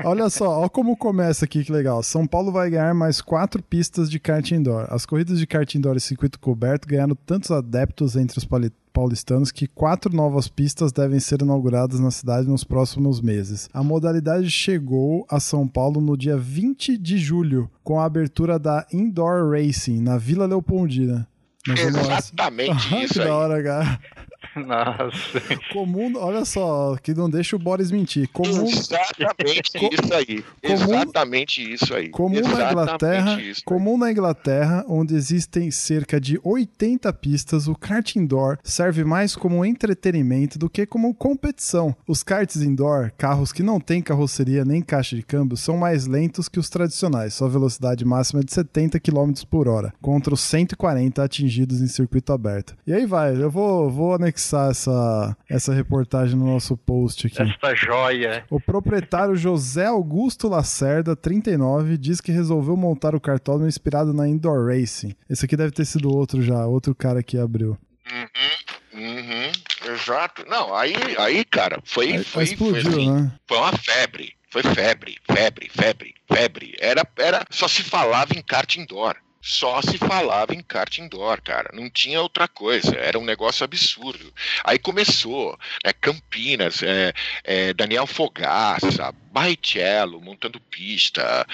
Olha só, olha como começa aqui, que legal. São Paulo vai ganhar mais quatro pistas de kart indoor. As corridas de kart indoor e circuito coberto ganharam tantos adeptos entre os paulistanos que quatro novas pistas devem ser inauguradas na cidade nos próximos meses. A modalidade chegou a São Paulo no dia 20 de julho, com a abertura da Indoor Racing na Vila Leopoldina. na Zona Oeste. Exatamente Ah, que isso da hora, cara. (laughs) Nossa. Comum, olha só, que não deixa o Boris mentir. Comum, Exatamente isso aí. comum- Exatamente isso aí. Comum na Exatamente Inglaterra, isso comum na Inglaterra, onde existem cerca de 80 pistas, o kart indoor serve mais como entretenimento do que como competição. Os karts indoor, carros que não têm carroceria nem caixa de câmbio, são mais lentos que os tradicionais. Sua velocidade máxima é de 70 km por hora, contra os 140 atingidos em circuito aberto. E aí vai, eu vou, vou anexar essa, essa reportagem no nosso post aqui. Esta joia. O proprietário José Augusto Lacerda, 39, diz que resolveu montar o cartódromo inspirado na Indoor Racing. Esse aqui deve ter sido outro já, outro cara que abriu. Uhum, uhum, exato. Não, aí, aí cara, foi, Aí, foi, explodiu, foi, assim, né? foi uma febre. Foi febre, febre, febre, febre. Era, era, só se falava em kart indoor. Só se falava em kart indoor, cara. Não tinha outra coisa. Era um negócio absurdo. Aí começou, né, Campinas, é, é, Daniel Fogaça, Barrichello montando pista,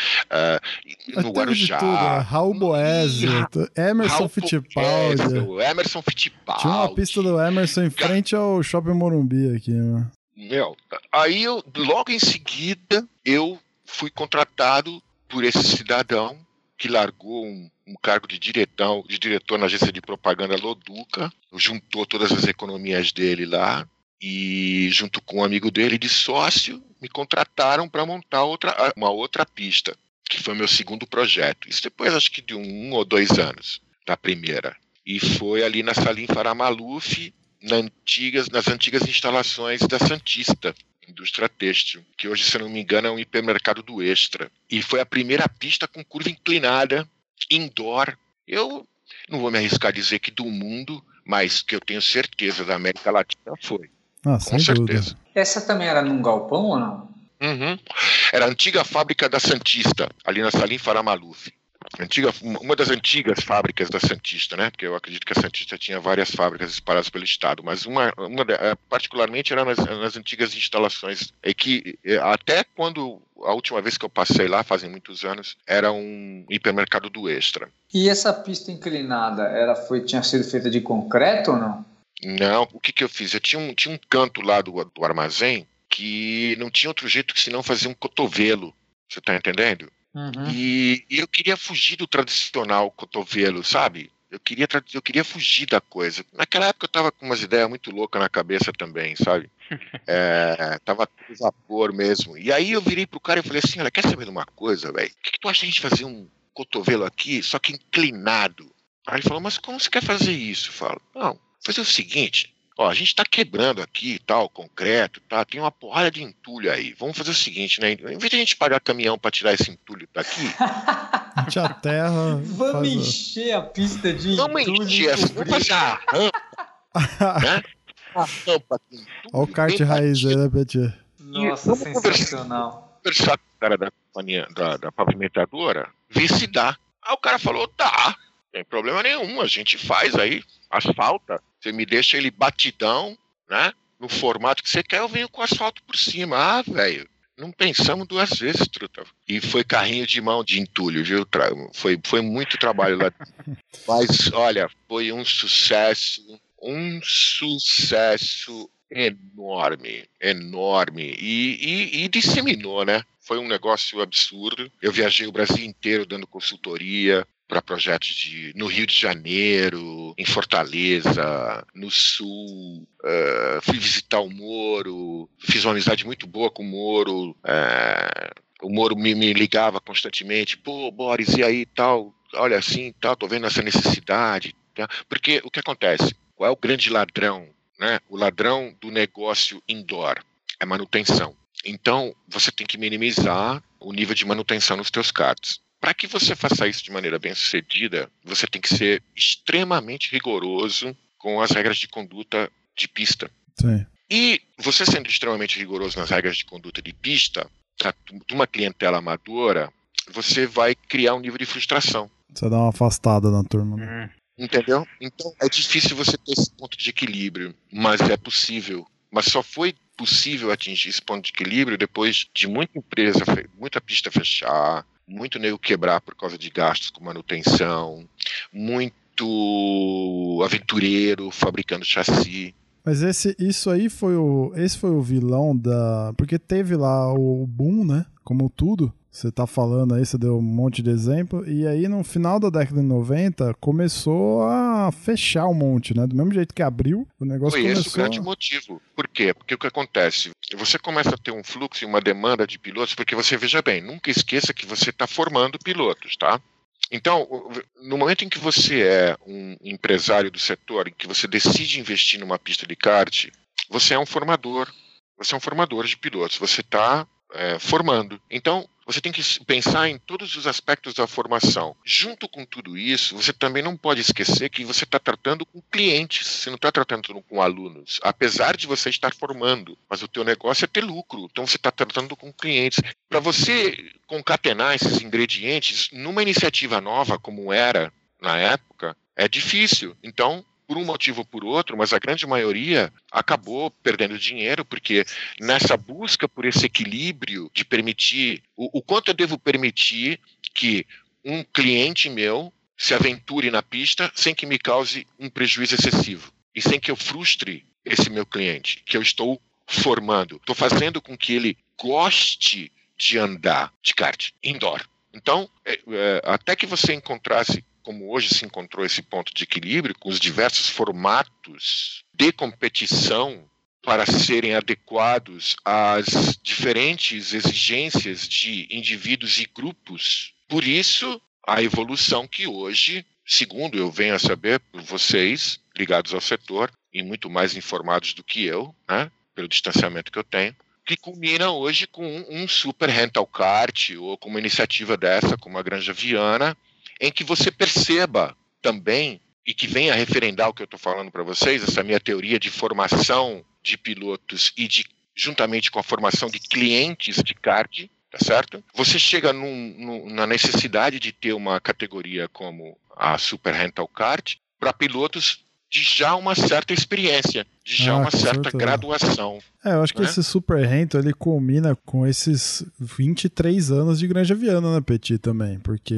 Mas no Guarujá. tudo, né? Raul Boésio, Emerson Raul Fittipaldi. Emerson Fittipaldi. Tinha uma pista do Emerson em frente ao Shopping Morumbi aqui, né? Meu, aí eu, logo em seguida, eu fui contratado por esse cidadão que largou um, um cargo de diretor, de diretor na agência de propaganda Loduca, juntou todas as economias dele lá e junto com um amigo dele de sócio me contrataram para montar outra, uma outra pista, que foi meu segundo projeto. Isso depois acho que de um, um ou dois anos da primeira. E foi ali na Salim Faramaluf, na antigas, nas antigas instalações da Santista, indústria têxtil, que hoje, se não me engano, é um hipermercado do Extra. E foi a primeira pista com curva inclinada, indoor. Eu não vou me arriscar a dizer que do mundo, mas que eu tenho certeza da América Latina foi. Ah, Com certeza. dúvida. Essa também era num galpão ou não? Uhum. Era a antiga fábrica da Santista, ali na Salim Faramaluf. Antiga, uma das antigas fábricas da Santista, né? Porque eu acredito que a Santista tinha várias fábricas espalhadas pelo estado, mas uma, uma eh, particularmente era nas, nas antigas instalações, e que eh, até quando a última vez que eu passei lá, fazem muitos anos, era um hipermercado do Extra. E essa pista inclinada, ela foi, tinha sido feita de concreto ou não? Não, o que, que eu fiz? Eu tinha um, tinha um canto lá do, do armazém que não tinha outro jeito que senão fazer um cotovelo. Você tá entendendo? Uhum. E, e eu queria fugir do tradicional cotovelo, sabe? Eu queria, eu queria fugir da coisa. Naquela época eu tava com umas ideias muito loucas na cabeça também, sabe? É, tava tudo vapor mesmo. E aí eu virei pro cara e falei assim: olha, quer saber de uma coisa, velho? O que, que tu acha de a gente fazer um cotovelo aqui, só que inclinado? Aí ele falou: mas como você quer fazer isso? Eu falo: não, fazer o seguinte. Ó, a gente tá quebrando aqui e tal, concreto, tá? Tem uma porrada de entulho aí. Vamos fazer o seguinte, né? Em vez de a gente pagar caminhão pra tirar esse entulho daqui, (laughs) A gente aterra. Vamos faz a- encher a pista de Vamos entulho encher. Vamos fazer a rampa, (laughs) né? A rampa Olha o kart raiz aí, né, Petit? Nossa, sensacional. conversar com o cara da companhia, da, da pavimentadora, ver se dá. Aí o cara falou, dá, não tem problema nenhum, a gente faz aí, asfalta, você me deixa ele batidão, né? No formato que você quer, eu venho com asfalto por cima. Ah, velho, não pensamos duas vezes, truta. E foi carrinho de mão de entulho, viu? Foi, foi muito trabalho lá. (laughs) Mas, olha, foi um sucesso, um sucesso enorme, enorme. E, e, e disseminou, né? Foi um negócio absurdo. Eu viajei o Brasil inteiro dando consultoria para projetos de, no Rio de Janeiro, em Fortaleza, no Sul. eh, fui visitar o Moro, fiz uma amizade muito boa com o Moro. eh, o Moro me, me ligava constantemente, pô, Boris, e aí tal? Olha assim, tal, tô vendo essa necessidade. tá? Porque o que acontece? Qual é o grande ladrão? Né? O ladrão do negócio indoor é manutenção. Então, você tem que minimizar o nível de manutenção nos teus cards. Para que você faça isso de maneira bem sucedida, você tem que ser extremamente rigoroso com as regras de conduta de pista. Sim. E você sendo extremamente rigoroso nas regras de conduta de pista, de uma clientela amadora, você vai criar um nível de frustração. Você dá uma afastada na turma. né? Entendeu? Então é difícil você ter esse ponto de equilíbrio, mas é possível. Mas só foi possível atingir esse ponto de equilíbrio depois de muita empresa, muita pista fechar, muito nego quebrar por causa de gastos com manutenção, muito aventureiro fabricando chassi. Mas esse, isso aí foi o, esse foi o vilão da, porque teve lá o boom, né? Como tudo. Você tá falando aí, você deu um monte de exemplo. E aí, no final da década de 90, começou a fechar um monte, né? Do mesmo jeito que abriu, o negócio Foi esse o começou. grande motivo. Por quê? Porque o que acontece? Você começa a ter um fluxo e uma demanda de pilotos, porque você, veja bem, nunca esqueça que você está formando pilotos, tá? Então, no momento em que você é um empresário do setor, em que você decide investir numa pista de kart, você é um formador. Você é um formador de pilotos. Você está formando. Então, você tem que pensar em todos os aspectos da formação. Junto com tudo isso, você também não pode esquecer que você está tratando com clientes, você não está tratando com alunos. Apesar de você estar formando, mas o teu negócio é ter lucro, então você está tratando com clientes. Para você concatenar esses ingredientes numa iniciativa nova como era na época, é difícil. Então, por um motivo ou por outro, mas a grande maioria acabou perdendo dinheiro, porque nessa busca por esse equilíbrio de permitir o, o quanto eu devo permitir que um cliente meu se aventure na pista sem que me cause um prejuízo excessivo e sem que eu frustre esse meu cliente que eu estou formando. Estou fazendo com que ele goste de andar de kart indoor. Então, é, é, até que você encontrasse, como hoje se encontrou esse ponto de equilíbrio, com os diversos formatos de competição para serem adequados às diferentes exigências de indivíduos e grupos. Por isso, a evolução que hoje, segundo eu venho a saber por vocês, ligados ao setor, e muito mais informados do que eu, né, pelo distanciamento que eu tenho, que culmina hoje com um, super rental kart ou com uma iniciativa dessa, como a Granja Viana, em que você perceba também e que venha referendar o que eu estou falando para vocês, essa minha teoria de formação de pilotos e de juntamente com a formação de clientes de kart, tá certo? Você chega num, num, na necessidade de ter uma categoria como a Super Rental Kart para pilotos de já uma certa experiência, de já Ah, uma certa certeza. graduação. É, eu acho que né? esse Super Rento ele combina com esses 23 anos de Granja Viana, né, Petit, também. Porque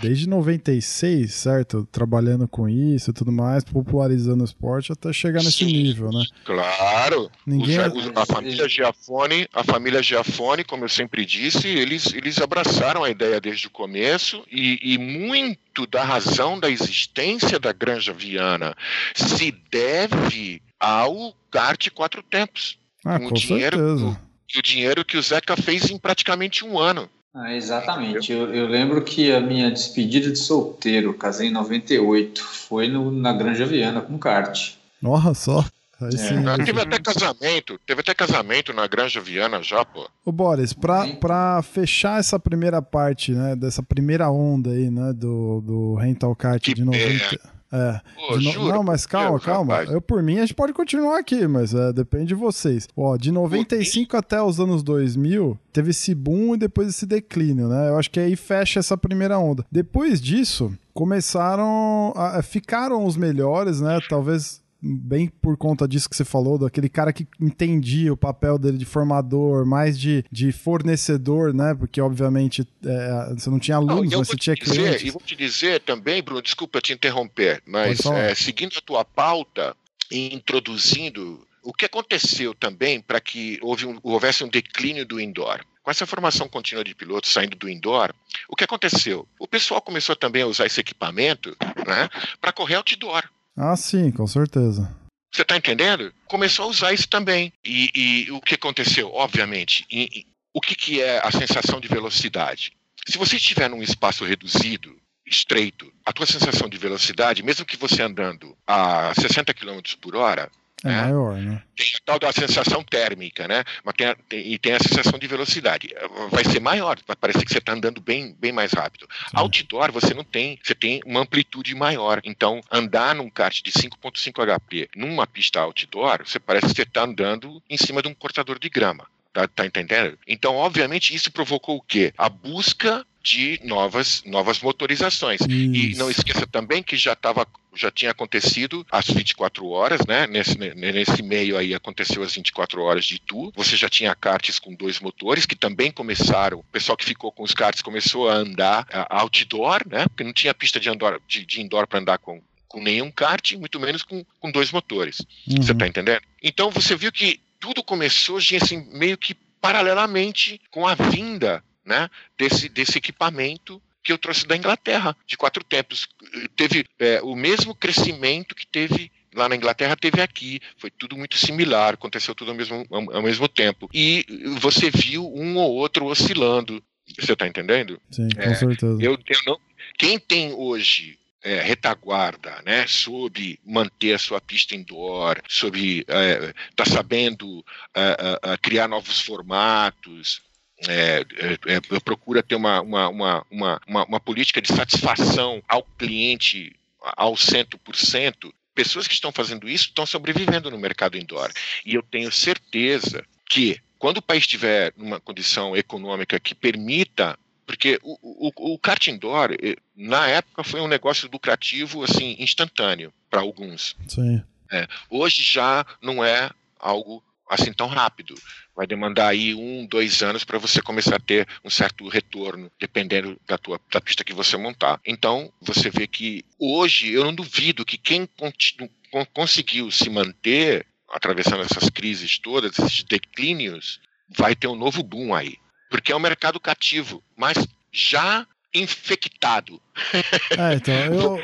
desde 96, certo? Trabalhando com isso e tudo mais, popularizando o esporte até chegar nesse Sim. nível, né? Claro. Ninguém. A família Giafone, a família Giafone, como eu sempre disse, eles, eles abraçaram a ideia desde o começo e, e muito da razão da existência da Granja Viana se deve ao kart quatro tempos. Ah, com com dinheiro, certeza. E o dinheiro que o Zeca fez em praticamente um ano. Ah, exatamente. Eu, eu lembro que a minha despedida de solteiro, casei em 98, foi no, na Granja Viana com kart. Nossa, só. Aí É. sim. Ah, Teve até casamento, teve até casamento na Granja Viana já, pô. Ô Boris, pra, Sim. pra fechar essa primeira parte, né, dessa primeira onda aí, né, do, do Rental Kart Que de 90, É. Pô, no- juro Não, mas calma, calma. rapaz. Eu, por mim, a gente pode continuar aqui, mas é, depende de vocês. Ó, de 95 até os anos 2000, teve esse boom e depois esse declínio, né? Eu acho que aí fecha essa primeira onda. Depois disso, começaram. A, ficaram os melhores, né? Talvez. Bem por conta disso que você falou, daquele cara que entendia o papel dele de formador, mais de, de fornecedor, né? Porque, obviamente, é, você não tinha Não, alunos, eu mas você tinha dizer, clientes. e vou te dizer também, Bruno, desculpa te interromper, mas é, seguindo a tua pauta e introduzindo o que aconteceu também para que houve um- houvesse um declínio do indoor. Com essa formação contínua de pilotos saindo do indoor, o que aconteceu? O pessoal começou também a usar esse equipamento né, para correr outdoor. Ah, sim, com certeza. Você está entendendo? Começou a usar isso também. E, e o que aconteceu? Obviamente, em- em- o que, que é a sensação de velocidade? Se você estiver num espaço reduzido, estreito, a tua sensação de velocidade, mesmo que você andando a 60 km por hora, É, É. maior, né? tem a tal da sensação térmica, né? Mas tem a- tem- e tem a sensação de velocidade. Vai ser maior, vai parecer que você está andando bem, bem mais rápido. Outdoor você não tem, você tem uma amplitude maior. Então, andar num kart de 5.5 HP numa pista outdoor, você parece que você está andando em cima de um cortador de grama. Tá, tá entendendo? Então, obviamente, isso provocou o quê? A busca de novas, novas motorizações. E Isso. não esqueça também que já estava já tinha acontecido às 24 horas, né? Nesse, ne- nesse meio aí aconteceu às 24 horas de Tu. Você já tinha karts com dois motores que também começaram. O pessoal que ficou com os karts começou a andar a, outdoor, né? Porque não tinha pista de, andor, de, de indoor para andar com, com nenhum kart, muito menos com, com dois motores. Uhum. Você tá entendendo? Então você viu que tudo começou assim, meio que paralelamente com a vinda né, desse, desse equipamento que eu trouxe da Inglaterra, de quatro tempos. Teve é, o mesmo crescimento que teve lá na Inglaterra, teve aqui. Foi tudo muito similar, aconteceu tudo ao mesmo, ao, mesmo tempo. E você viu um ou outro oscilando. Você está entendendo? Sim, com É, certeza. Eu, eu não, quem tem hoje é, retaguarda, né, sobre manter a sua pista indoor, sobre estar tá sabendo é, é, criar novos formatos, é, é, é, procura ter uma, uma, uma, uma, uma, política de satisfação ao cliente ao 100%, pessoas que estão fazendo isso estão sobrevivendo no mercado indoor. E eu tenho certeza que quando o país estiver numa condição econômica que permita porque o, o, o kart indoor, eh, na época, foi um negócio lucrativo assim instantâneo para alguns. É, hoje já não é algo assim tão rápido. Vai demandar aí um, dois anos para você começar a ter um certo retorno, dependendo da tua da pista que você montar. Então, você vê que hoje eu não duvido que quem continu, conseguiu se manter atravessando essas crises todas, esses declínios, vai ter um novo boom aí porque é um mercado cativo, mas já infectado. É, então, (laughs) eu,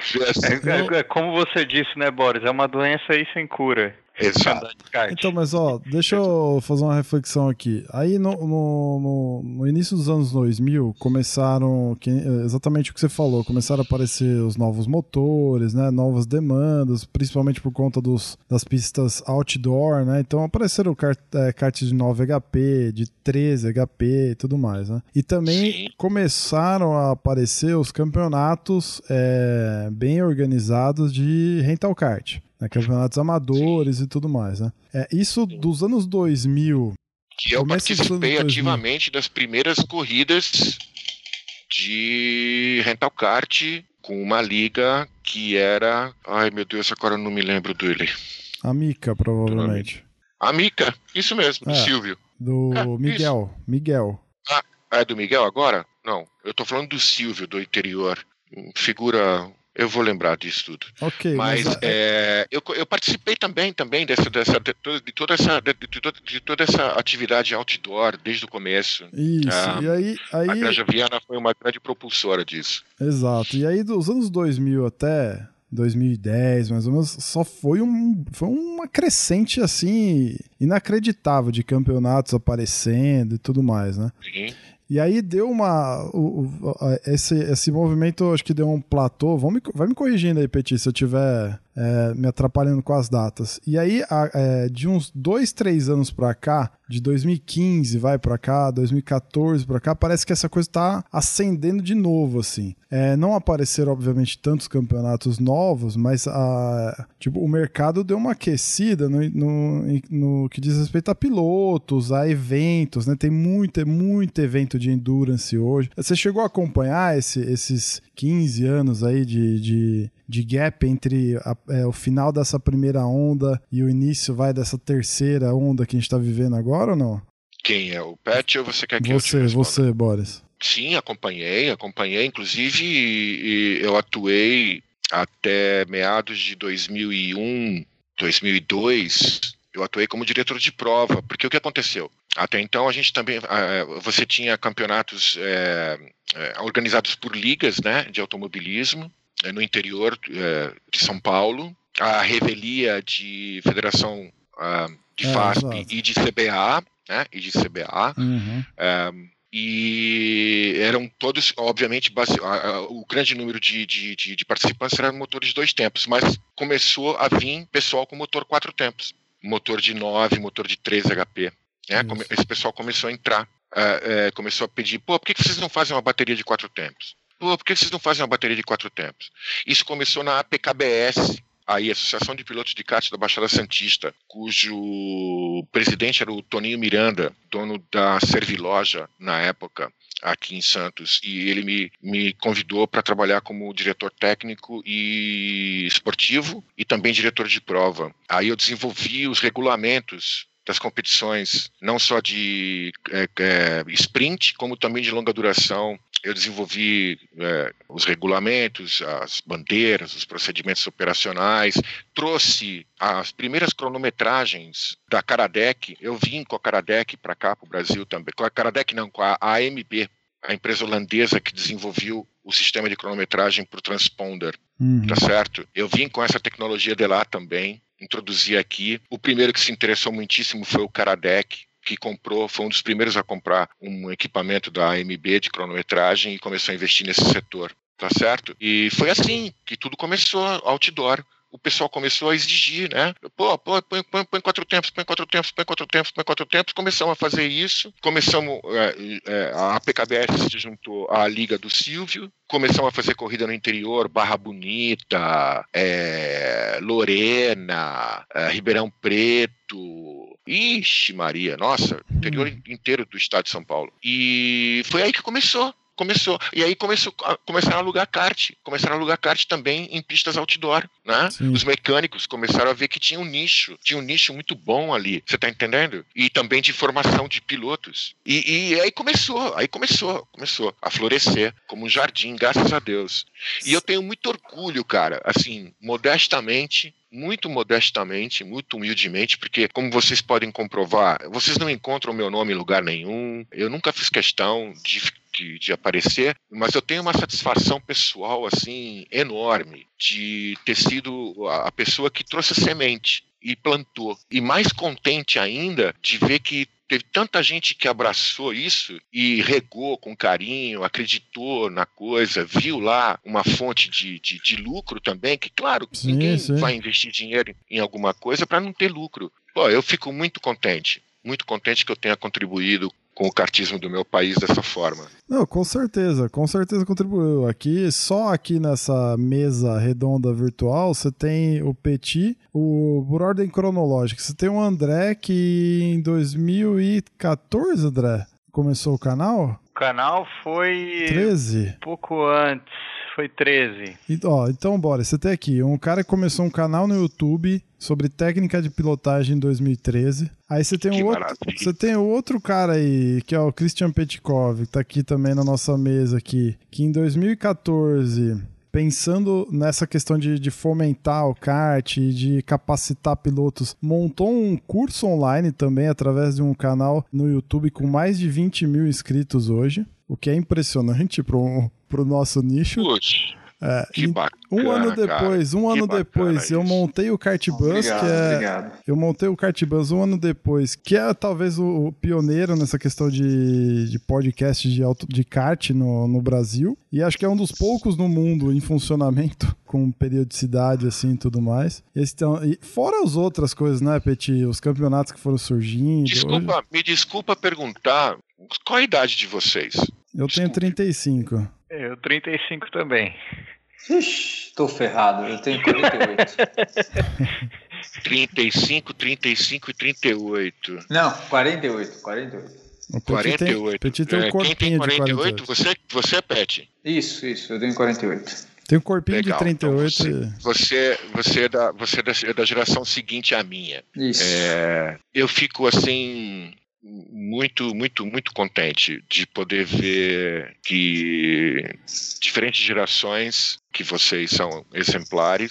É, é, como você disse, né, Boris? É uma doença aí sem cura. Exato. Então, mas ó, deixa eu fazer uma reflexão aqui. Aí no, no, no, no início dos anos 2000 começaram, que, exatamente o que você falou, começaram a aparecer os novos motores, né, novas demandas, principalmente por conta dos, das pistas outdoor, né, então apareceram kart, é, karts de 9 HP, de 13 HP e tudo mais, né. E também Sim. começaram a aparecer os campeonatos é, bem organizados de rental kart né, campeonatos amadores e tudo mais, né? É, isso dos anos 2000. Que eu Começa dos participei anos 2000. ativamente das primeiras corridas de rental kart com uma liga que era. Ai meu Deus, agora eu não me lembro dele. A Mica, provavelmente. A Mica, isso mesmo, do É. Silvio. Do É, Miguel. Miguel. Ah, é do Miguel agora? Não, eu tô falando do Silvio, do interior. Figura. Eu vou lembrar disso tudo. Ok, Mas mas. é, eu, eu participei também, também dessa, dessa, de, toda- de toda essa, de, de toda- de toda essa atividade outdoor desde o começo. Isso, Ah, e aí. A aí Granja Viana foi uma grande propulsora disso. exato. E aí, dos anos 2000 até 2010, mais ou menos, só foi, um, foi uma crescente assim, inacreditável de campeonatos aparecendo e tudo mais, né? Sim. E aí deu uma. o- o- esse, esse movimento acho que deu um platô. Vamos, me- vai me corrigindo aí, Petit, se eu tiver é, me atrapalhando com as datas. E aí, a, é, de uns dois, três anos pra cá, de 2015 vai para cá, 2014 para cá, parece que essa coisa tá acendendo de novo, assim. É, não apareceram, obviamente, tantos campeonatos novos, mas a, tipo, o mercado deu uma aquecida no, no, no que diz respeito a pilotos, a eventos, né? Tem muito, muito evento de endurance hoje. Você chegou a acompanhar esse, esses 15 anos aí de, de, de gap entre a, é, o final dessa primeira onda e o início vai dessa terceira onda que a gente está vivendo agora ou não? Quem é o Pet ou você quer que você, eu te Você, Boris. Sim, acompanhei, acompanhei. Inclusive, eu atuei até meados de 2001, 2002. Eu atuei como diretor de prova, porque o que aconteceu? Até então a gente também, você tinha campeonatos é, é, organizados por ligas, né, de automobilismo é, no interior é, de São Paulo, a revelia de federação uh, de é, FASP e de CBA, né, e de CBA, uhum. uh, e eram todos, obviamente, base, uh, o grande número de, de, de, de participantes eram motores de dois tempos, mas começou a vir pessoal com motor quatro tempos, motor de 9, motor de 3 HP. Né? Esse pessoal começou a entrar, uh, uh, começou a pedir, pô, por que vocês não fazem uma bateria de quatro tempos? Pô, por que vocês não fazem uma bateria de quatro tempos? Isso começou na APKBS, aí, Associação de Pilotos de Kart da Baixada Santista, cujo presidente era o Toninho Miranda, dono da Serviloja na época, aqui em Santos, e ele me, me convidou para trabalhar como diretor técnico e esportivo e também diretor de prova. Aí eu desenvolvi os regulamentos das competições, não só de é, é, sprint, como também de longa duração. Eu desenvolvi é, os regulamentos, as bandeiras, os procedimentos operacionais, trouxe as primeiras cronometragens da Caradec. Eu vim com a Caradec para cá, para o Brasil também. Com a Caradec, não, com a AMB, a empresa holandesa que desenvolveu o sistema de cronometragem para o transponder, uhum. tá certo? Eu vim com essa tecnologia de lá também introduzir aqui. O primeiro que se interessou muitíssimo foi o Caradec, que comprou, foi um dos primeiros a comprar um equipamento da AMB de cronometragem e começou a investir nesse setor, tá certo? E foi assim que tudo começou, outdoor o pessoal começou a exigir, né? Pô, pô põe, põe, põe, quatro tempos, põe quatro tempos, põe quatro tempos, põe quatro tempos. Começamos a fazer isso. Começamos, é, é, a PKBS se juntou à Liga do Silvio. Começamos a fazer corrida no interior, Barra Bonita, é, Lorena, é, Ribeirão Preto. Ixi, Maria, nossa, interior hum. inteiro do estado de São Paulo. E foi aí que começou começou. E aí começou, começaram a alugar kart. Começaram a alugar kart também em pistas outdoor, né? Sim. Os mecânicos começaram a ver que tinha um nicho, tinha um nicho muito bom ali. Você tá entendendo? E também de formação de pilotos. E, e aí começou, aí começou, começou a florescer como um jardim, graças a Deus. E eu tenho muito orgulho, cara, assim, modestamente, muito modestamente, muito humildemente, porque, como vocês podem comprovar, vocês não encontram meu nome em lugar nenhum. Eu nunca fiz questão de de, de, aparecer, mas eu tenho uma satisfação pessoal assim enorme de ter sido a pessoa que trouxe a semente e plantou. E mais contente ainda de ver que teve tanta gente que abraçou isso e regou com carinho, acreditou na coisa, viu lá uma fonte de, de, de lucro também, que claro, sim, ninguém sim. vai investir dinheiro em alguma coisa para não ter lucro. Pô, eu fico muito contente, muito contente que eu tenha contribuído com o cartismo do meu país dessa forma. Não, com certeza, com certeza contribuiu. Aqui, só aqui nessa mesa redonda virtual, você tem o Petit, o, por ordem cronológica, você tem o André que em 2014, André, começou o canal? O canal foi 13? pouco antes, foi 13. E, ó, então bora, você tem aqui um cara que começou um canal no YouTube sobre técnica de pilotagem em 2013. Aí você tem, um outro, você tem outro cara aí, que é o Christian Petkov, que tá aqui também na nossa mesa aqui, que em 2014 pensando nessa questão de, de, fomentar o kart, de capacitar pilotos, montou um curso online também através de um canal no YouTube com mais de 20 mil inscritos hoje, o que é impressionante para o nosso nicho. Putz. É, Que bacana, um ano cara. depois, um Que ano depois, eu isso. montei o Kart Bus, Obrigado, que é. obrigado. Eu montei o Kart Bus um ano depois, que é talvez o, o pioneiro nessa questão de, de podcast de, auto, de kart no, no Brasil. E acho que é um dos poucos no mundo em funcionamento, (laughs) com periodicidade assim e tudo mais. Esse tão- e fora as outras coisas, né, Peti? Os campeonatos que foram surgindo. Desculpa, me desculpa perguntar qual a idade de vocês? Eu tenho 35. Eu 35 também. Ixi, tô ferrado, eu tenho 48. 35, 35 e 38. (laughs) Não, 48, 48. O Petit tem, 48. Petit tem um É, quem corpinho tem de 48? 48. Você, você Pet. Isso, isso, eu tenho 48. Tem um corpinho Legal, de 38. então Você, você, é da, você é da, é da geração seguinte à minha. Isso. É, eu fico assim muito, muito, muito contente de poder ver que diferentes gerações, que vocês são exemplares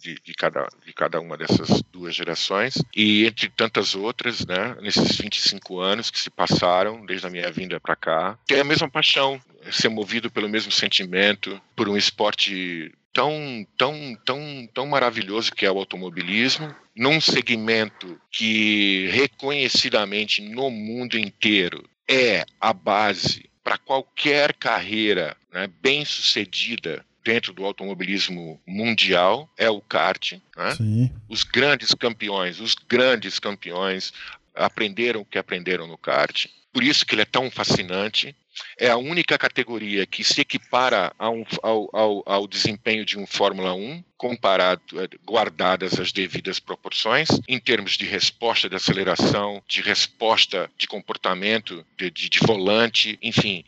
de, de cada, de cada uma dessas duas gerações, e entre tantas outras, né, nesses 25 anos que se passaram desde a minha vinda para cá, ter a mesma paixão, ser movido pelo mesmo sentimento, por um esporte tão, tão, tão, tão maravilhoso que é o automobilismo, num segmento que reconhecidamente no mundo inteiro é a base para qualquer carreira né, bem sucedida dentro do automobilismo mundial é o kart. Né? Os grandes campeões, os grandes campeões aprenderam o que aprenderam no kart. Por isso que ele é tão fascinante. É a única categoria que se equipara um- ao, ao- ao desempenho de um Fórmula 1, comparado, eh, guardadas as devidas proporções, em termos de resposta de aceleração, de resposta de comportamento, de, de- de volante, enfim,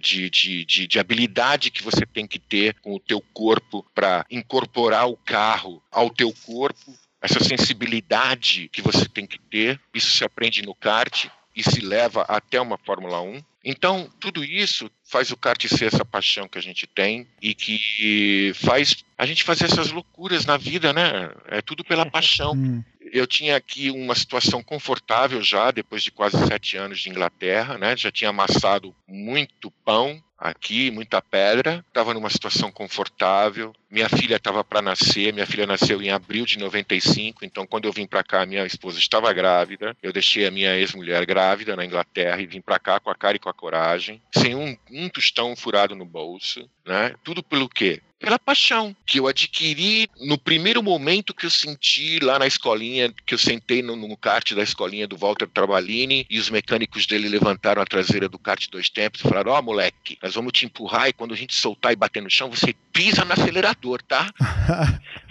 de, de- de- de habilidade que você tem que ter com o teu corpo para incorporar o carro ao teu corpo, essa sensibilidade que você tem que ter, isso se aprende no kart e se leva até uma Fórmula 1. Então, tudo isso faz o kart ser essa paixão que a gente tem e que faz a gente fazer essas loucuras na vida, né? É tudo pela (laughs) paixão. Hum. Eu tinha aqui uma situação confortável já, depois de quase sete anos de Inglaterra, né? Já tinha amassado muito pão aqui, muita pedra. Estava numa situação confortável. Minha filha estava para nascer. Minha filha nasceu em abril de 95. Então, quando eu vim para cá, minha esposa estava grávida. Eu deixei a minha ex-mulher grávida na Inglaterra e vim para cá com a cara e com a coragem, sem um, um tostão furado no bolso, né? Tudo pelo quê? Pela paixão que eu adquiri no primeiro momento que eu senti lá na escolinha, que eu sentei no, no kart da escolinha do Walter Trabalini e os mecânicos dele levantaram a traseira do kart dois tempos e falaram: Ó, moleque, nós vamos te empurrar e quando a gente soltar e bater no chão, você pisa no acelerador, tá?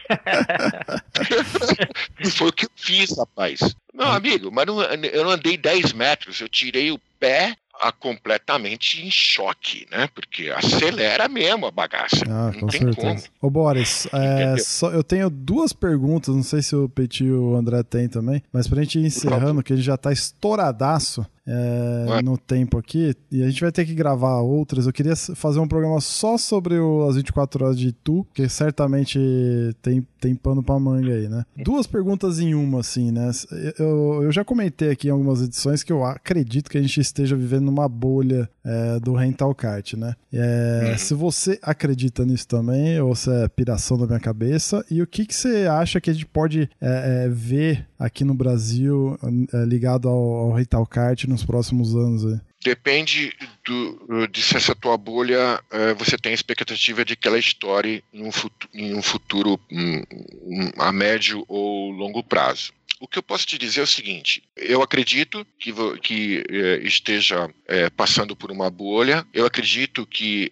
(laughs) Foi o que eu fiz, rapaz. Meu amigo, mas não- eu não andei 10 metros, eu tirei o pé a completamente em choque, né? Porque acelera mesmo a bagaça. Ah, não com tem certeza. como. Ô, Boris, é, só- eu tenho duas perguntas, não sei se o Petit e o André tem também, mas pra gente ir encerrando, que a gente já tá estouradaço é, no tempo aqui, e a gente vai ter que gravar outras. Eu queria fazer um programa só sobre o, as 24 horas de Itu, que certamente tem, tem pano pra manga aí, né? Duas perguntas em uma, assim, né? Eu, eu já comentei aqui em algumas edições que eu acredito que a gente esteja vivendo numa bolha é, do rental kart, né? É, Se você acredita nisso também, ou se é piração da minha cabeça, e o que, que você acha que a gente pode é, é, ver aqui no Brasil é, ligado ao, ao rental kart nos próximos anos aí? Depende do, de se essa tua bolha eh, você tem a expectativa de que ela estoure em um futuro, em um futuro hum, hum, a médio ou longo prazo. O que eu posso te dizer é o seguinte: eu acredito que, que eh, esteja eh, passando por uma bolha, eu acredito que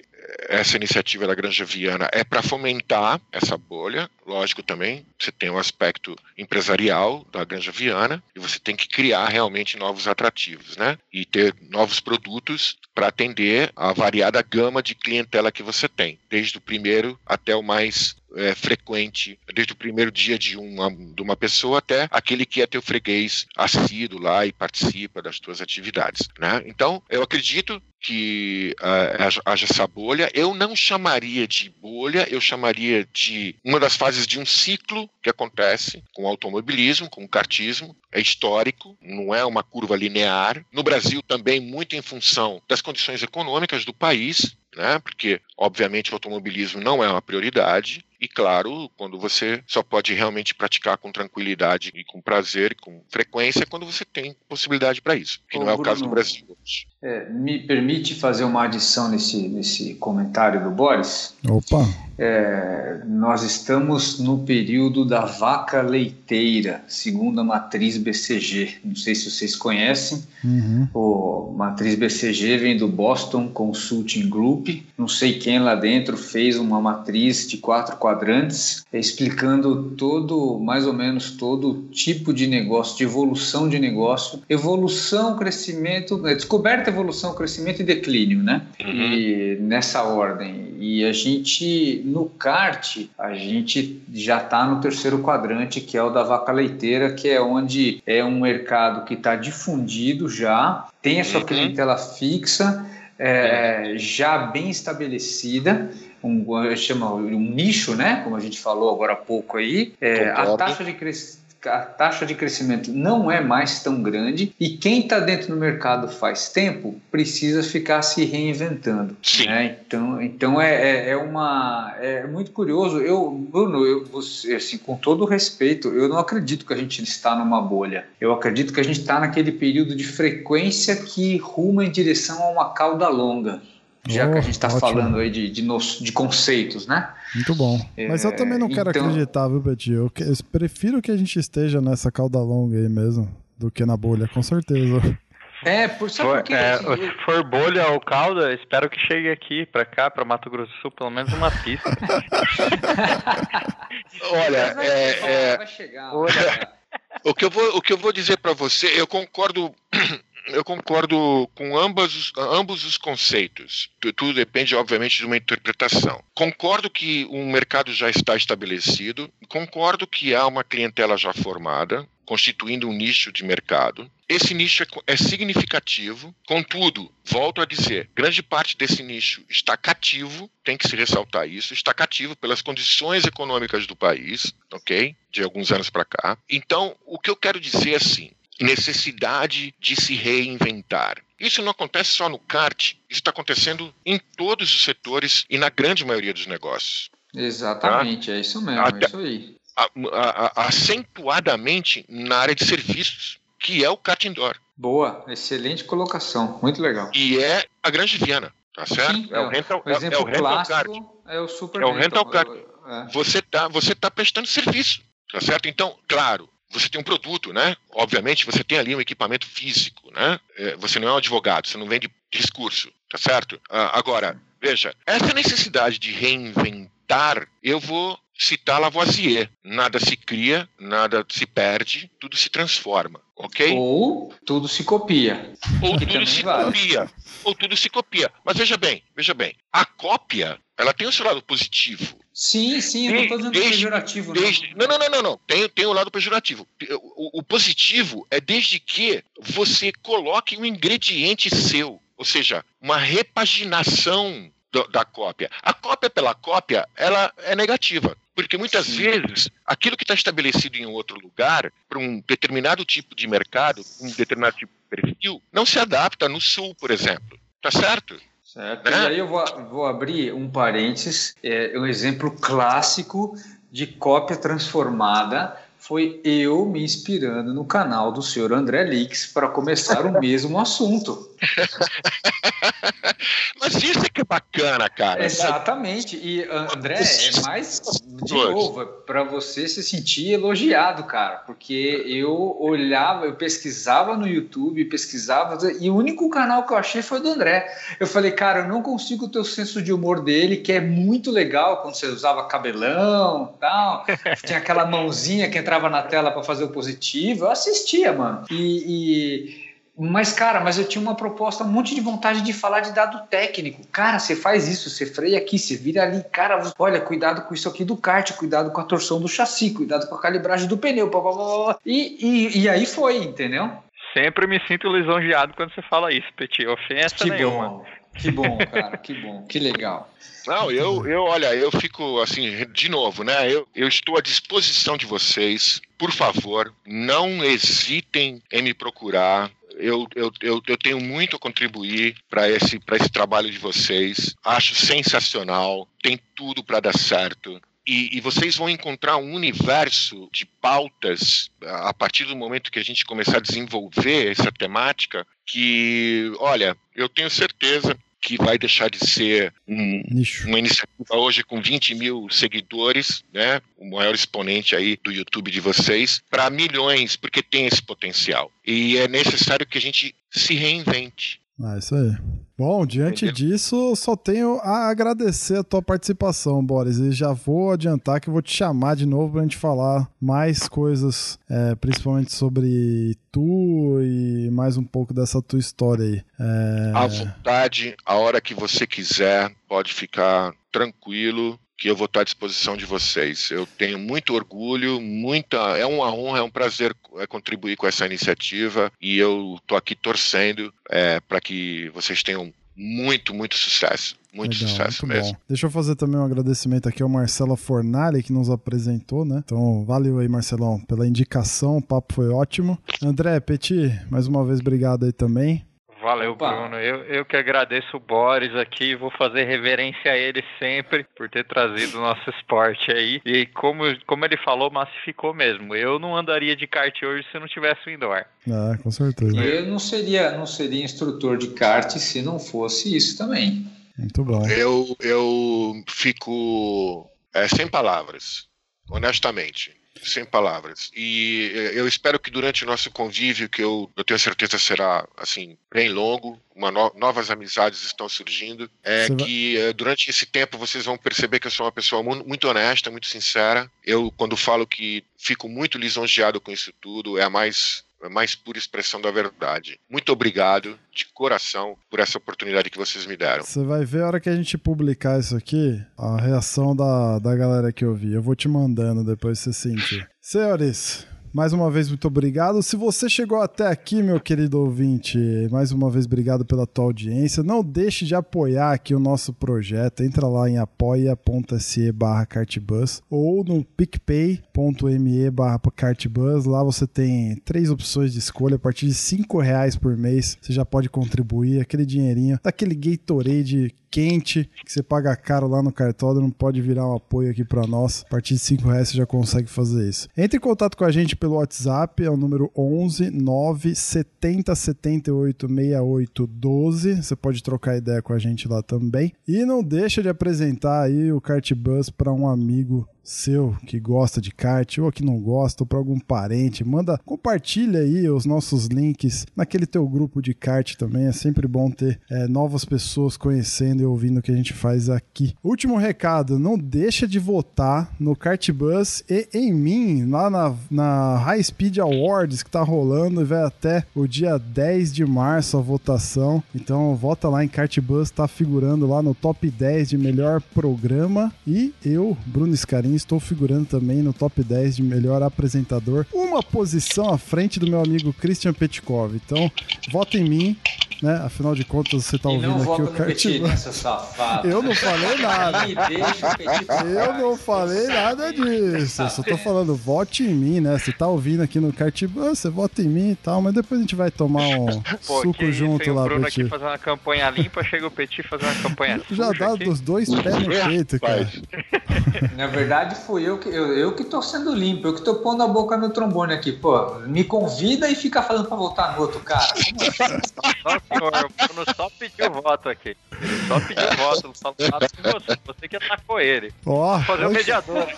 essa iniciativa da Granja Viana é para fomentar essa bolha, lógico também, você tem um aspecto empresarial da Granja Viana e você tem que criar realmente novos atrativos, né? E ter novos produtos para atender a variada gama de clientela que você tem, desde o primeiro até o mais é, frequente, desde o primeiro dia de uma, de uma pessoa até aquele que é teu freguês assíduo lá e participa das tuas atividades, né? Então, eu acredito que haja- haja essa bolha. Eu não chamaria de bolha, eu chamaria de uma das fases de um ciclo que acontece com o automobilismo, com o kartismo. É histórico, não é uma curva linear. No Brasil também muito em função das condições econômicas do país. Né? Porque, obviamente, o automobilismo não é uma prioridade. E claro, quando você só pode realmente praticar com tranquilidade e com prazer e com frequência quando você tem possibilidade para isso, que Ô, não é o Bruno, caso do Brasil hoje. É, me permite fazer uma adição nesse, nesse comentário do Boris? Opa, É, nós estamos no período da vaca leiteira, segundo a matriz BCG. Não sei se vocês conhecem. uhum. O matriz BCG vem do Boston Consulting Group. Não sei quem lá dentro fez uma matriz de quatro quadrantes, explicando todo, mais ou menos todo tipo de negócio, de evolução de negócio, evolução, crescimento, é, evolução, crescimento e declínio, né? E nessa ordem. E a gente no kart, a gente já está no terceiro quadrante, que é o da vaca leiteira, que é onde é um mercado que está difundido já, tem a sua Uhum. clientela fixa, é, já bem estabelecida. Um, chama um nicho, né? Como a gente falou agora há pouco aí. É, a taxa de crescimento a taxa de crescimento não é mais tão grande e quem está dentro do mercado faz tempo precisa ficar se reinventando. Né? Então, então é, é, é uma é muito curioso. Eu, Bruno, eu, você, assim, com todo o respeito, eu não acredito que a gente está numa bolha. Eu acredito que a gente está naquele período de frequência que ruma em direção a uma cauda longa. Já que a Oh, gente está falando aí de, de, nos- de conceitos, né? Muito bom. Mas eu É, também não quero então- acreditar, viu, Petit? Eu, que- eu prefiro que a gente esteja nessa cauda longa aí mesmo do que na bolha, com certeza. É, por, sabe For, por quê? é, eu- se for bolha ou calda, espero que chegue aqui pra cá, pra Mato Grosso do Sul, pelo menos uma pista. (laughs) Olha, vai é, chegar, é, vai chegar, vai chegar. o, que eu vou, o que eu vou dizer para você, eu concordo. Eu concordo com ambas, os- ambos os conceitos. Tu- Tudo depende, obviamente, de uma interpretação. Concordo que o mercado já está estabelecido. Concordo que há uma clientela já formada, constituindo um nicho de mercado. Esse nicho é é significativo, contudo, volto a dizer, grande parte desse nicho está cativo, tem que se ressaltar isso, está cativo pelas condições econômicas do país, ok? De alguns anos para cá. Então, o que eu quero dizer é assim, necessidade de se reinventar. Isso não acontece só no kart, isso está acontecendo em todos os setores e na grande maioria dos negócios. Exatamente, é isso mesmo, Até- é isso aí. A- a- a- acentuadamente na área de serviços, que é o kart indoor. Boa, excelente colocação, muito legal. E é a grande Viana, tá certo? Sim, é o rental, O é- é exemplo o rental kart. é o Super É o rental kart. É. Você tá, você tá prestando serviço, tá certo? Então, claro, você tem um produto, né? Obviamente, você tem ali um equipamento físico, né? É, Você não é um advogado, você não vende discurso, tá certo? Ah, agora, veja, essa necessidade de reinventar, eu vou citar Lavoisier. Nada se cria, nada se perde, tudo se transforma, ok? Ou tudo se copia. Ou que tudo se vale. copia. Ou tudo se copia. Mas veja bem, veja bem. A cópia, ela tem o seu lado positivo. Sim, sim, eu estou dizendo Desde- pejorativo, Desde- não. Não, não, não, não. Tem, tem o lado pejorativo. O, o positivo é desde que você coloque um ingrediente seu, ou seja, uma repaginação do- da cópia. A cópia pela cópia, ela é negativa. Porque muitas Sim. vezes aquilo que está estabelecido em um outro lugar, para um determinado tipo de mercado, um determinado tipo de perfil, não se adapta no sul, por exemplo. Tá certo? Certo. Né? E aí eu vou, vou abrir um parênteses, é um exemplo clássico de cópia transformada. Foi eu me inspirando no canal do senhor André Lix para começar o mesmo assunto. (laughs) Mas isso é que é bacana, cara. Exatamente. E André, é mais de novo, para você se sentir elogiado, cara, porque eu olhava, eu pesquisava no YouTube, pesquisava, e o único canal que eu achei foi do André. Eu falei, cara, eu não consigo ter o senso de humor dele, que é muito legal quando você usava cabelão, tal, (laughs) tinha aquela mãozinha que entrava na tela para fazer o positivo. Eu assistia, mano. E, e- mas, cara, mas eu tinha uma proposta, um monte de vontade de falar de dado técnico. Cara, você faz isso, você freia aqui, você vira ali. Cara, olha, cuidado com isso aqui do kart, cuidado com a torção do chassi, cuidado com a calibragem do pneu. Blá, blá, blá, blá. E, e, e aí foi, entendeu? Sempre me sinto lisonjeado quando você fala isso, Petit. Ofensa Que nenhuma. bom. Que bom, cara, que bom, que legal. Não, eu, eu, olha, eu fico assim, de novo, né? Eu, eu estou à disposição de vocês. Por favor, não hesitem em me procurar. Eu, eu, eu, eu tenho muito a contribuir para esse, esse trabalho de vocês. Acho sensacional, tem tudo para dar certo. E, e, vocês vão encontrar um universo de pautas a partir do momento que a gente começar a desenvolver essa temática que, olha, eu tenho certeza que vai deixar de ser um, uma iniciativa hoje com 20 mil seguidores, né, o maior exponente aí do YouTube de vocês, para milhões, porque tem esse potencial. E é necessário que a gente se reinvente. Ah, isso aí. Bom, diante Entendeu? disso, só tenho a agradecer a tua participação, Boris. E já vou adiantar que vou te chamar de novo pra gente falar mais coisas, é, principalmente sobre tu e mais um pouco dessa tua história aí. É... À vontade, a hora que você quiser, pode ficar tranquilo que eu vou estar à disposição de vocês. Eu tenho muito orgulho, muita, é uma honra, é um prazer é, contribuir com essa iniciativa e eu estou aqui torcendo é, para que vocês tenham muito, muito sucesso. Muito Legal, sucesso muito mesmo. Bom. Deixa eu fazer também um agradecimento aqui ao Marcelo Fornali, que nos apresentou, né? Então, valeu aí, Marcelão, pela indicação. O papo foi ótimo. André, Petit, mais uma vez, obrigado aí também. Valeu, Opa. Bruno. Eu, eu que agradeço o Boris aqui, vou fazer reverência a ele sempre por ter trazido o nosso esporte aí. E como, como ele falou, massificou mesmo. Eu não andaria de kart hoje se não tivesse o indoor. Ah, com certeza. Eu não seria, não seria instrutor de kart se não fosse isso também. Muito bom. Eu, eu fico é, sem palavras, honestamente sem palavras. E eh, eu espero que durante o nosso convívio, que eu, eu tenho certeza será assim bem longo, uma no, novas amizades estão surgindo, é Você que. Eh, durante esse tempo vocês vão perceber que eu sou uma pessoa muito, honesta, muito sincera. Eu quando falo que fico muito lisonjeado com isso tudo, é a mais mais pura expressão da verdade. Muito obrigado, de coração, por essa oportunidade que vocês me deram. Você vai ver a hora que a gente publicar isso aqui, a reação da, da galera que eu vi. Eu vou te mandando depois você sentir. Senhores, mais uma vez, muito obrigado. Se você chegou até aqui, meu querido ouvinte, mais uma vez, obrigado pela tua audiência. Não deixe de apoiar aqui o nosso projeto. Entra lá em apoia.se barra cartbus ou no picpay.me barra cartbus. Lá você tem três opções de escolha. A partir de cinco reais por mês, você já pode contribuir. Aquele dinheirinho, daquele Gatorade quente que você paga caro lá no cartódromo pode virar um apoio aqui para nós. A partir de 5 reais você já consegue fazer isso. Entre em contato com a gente pelo WhatsApp, é o número 11 9 70 78 68 12. Você pode trocar ideia com a gente lá também. E não deixa de apresentar aí o Kart Bus para um amigo seu que gosta de kart ou que não gosta, ou para algum parente, manda, compartilha aí os nossos links naquele teu grupo de kart também. É sempre bom ter é, novas pessoas conhecendo e ouvindo o que a gente faz aqui. Último recado: não deixa de votar no Kart Bus e em mim, lá na, na High Speed Awards que tá rolando e vai até o dia 10 de março a votação. Então vota lá em Kart Bus, tá figurando lá no top 10 de melhor programa. E eu, Bruno Scarin, estou figurando também no top 10 de melhor apresentador, uma posição à frente do meu amigo Christian Petkov. Então, vota em mim, né? Afinal de contas, você está ouvindo aqui o Petit, né, safado. Eu não falei (laughs) nada. Eu não falei nada disso. Eu só tô falando, vote em mim, né? Você tá ouvindo aqui no Cartibus, você vota em mim e tal, mas depois a gente vai tomar um (laughs) Pô, suco junto isso, lá, o Bruno Petit. aqui fazer uma campanha limpa, chega o Petit fazer uma campanha (laughs) Já dá aqui. dos dois pés no peito, cara. Na verdade, fui eu que, eu, eu que tô sendo limpo, eu que tô pondo a boca no trombone aqui, pô. Me convida e fica falando pra voltar no outro cara. Como assim? Senhor, o Bruno só pediu voto aqui. Ele só pediu voto, não falou nada com você. Você que atacou ele. Oh, fazer o mediador. (laughs)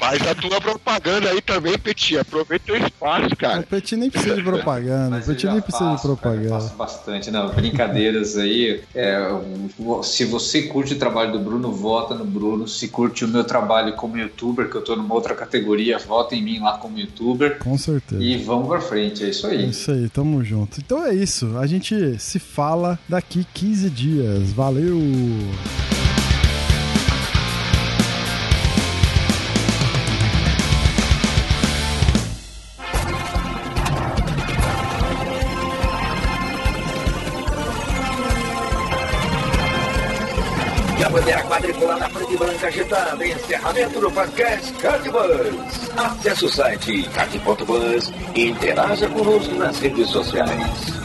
Faz a tua propaganda aí também, Petit. Aproveita o espaço, cara. O Petit nem precisa de propaganda. O Petit nem precisa faço, de propaganda. Cara, faço bastante, não. Brincadeiras aí. É, se você curte o trabalho do Bruno, vota no Bruno. Se curte o meu trabalho como youtuber, que eu tô numa outra categoria, vota em mim lá como youtuber. Com certeza. E vamos pra frente, é isso aí. É isso aí, tamo junto. Então é isso. A gente se fala daqui 15 dias. Valeu! Quadriculada hora preta e branca agitada, encerramento do podcast Cardbus. Acesse o site card.bus e interaja conosco nas redes sociais.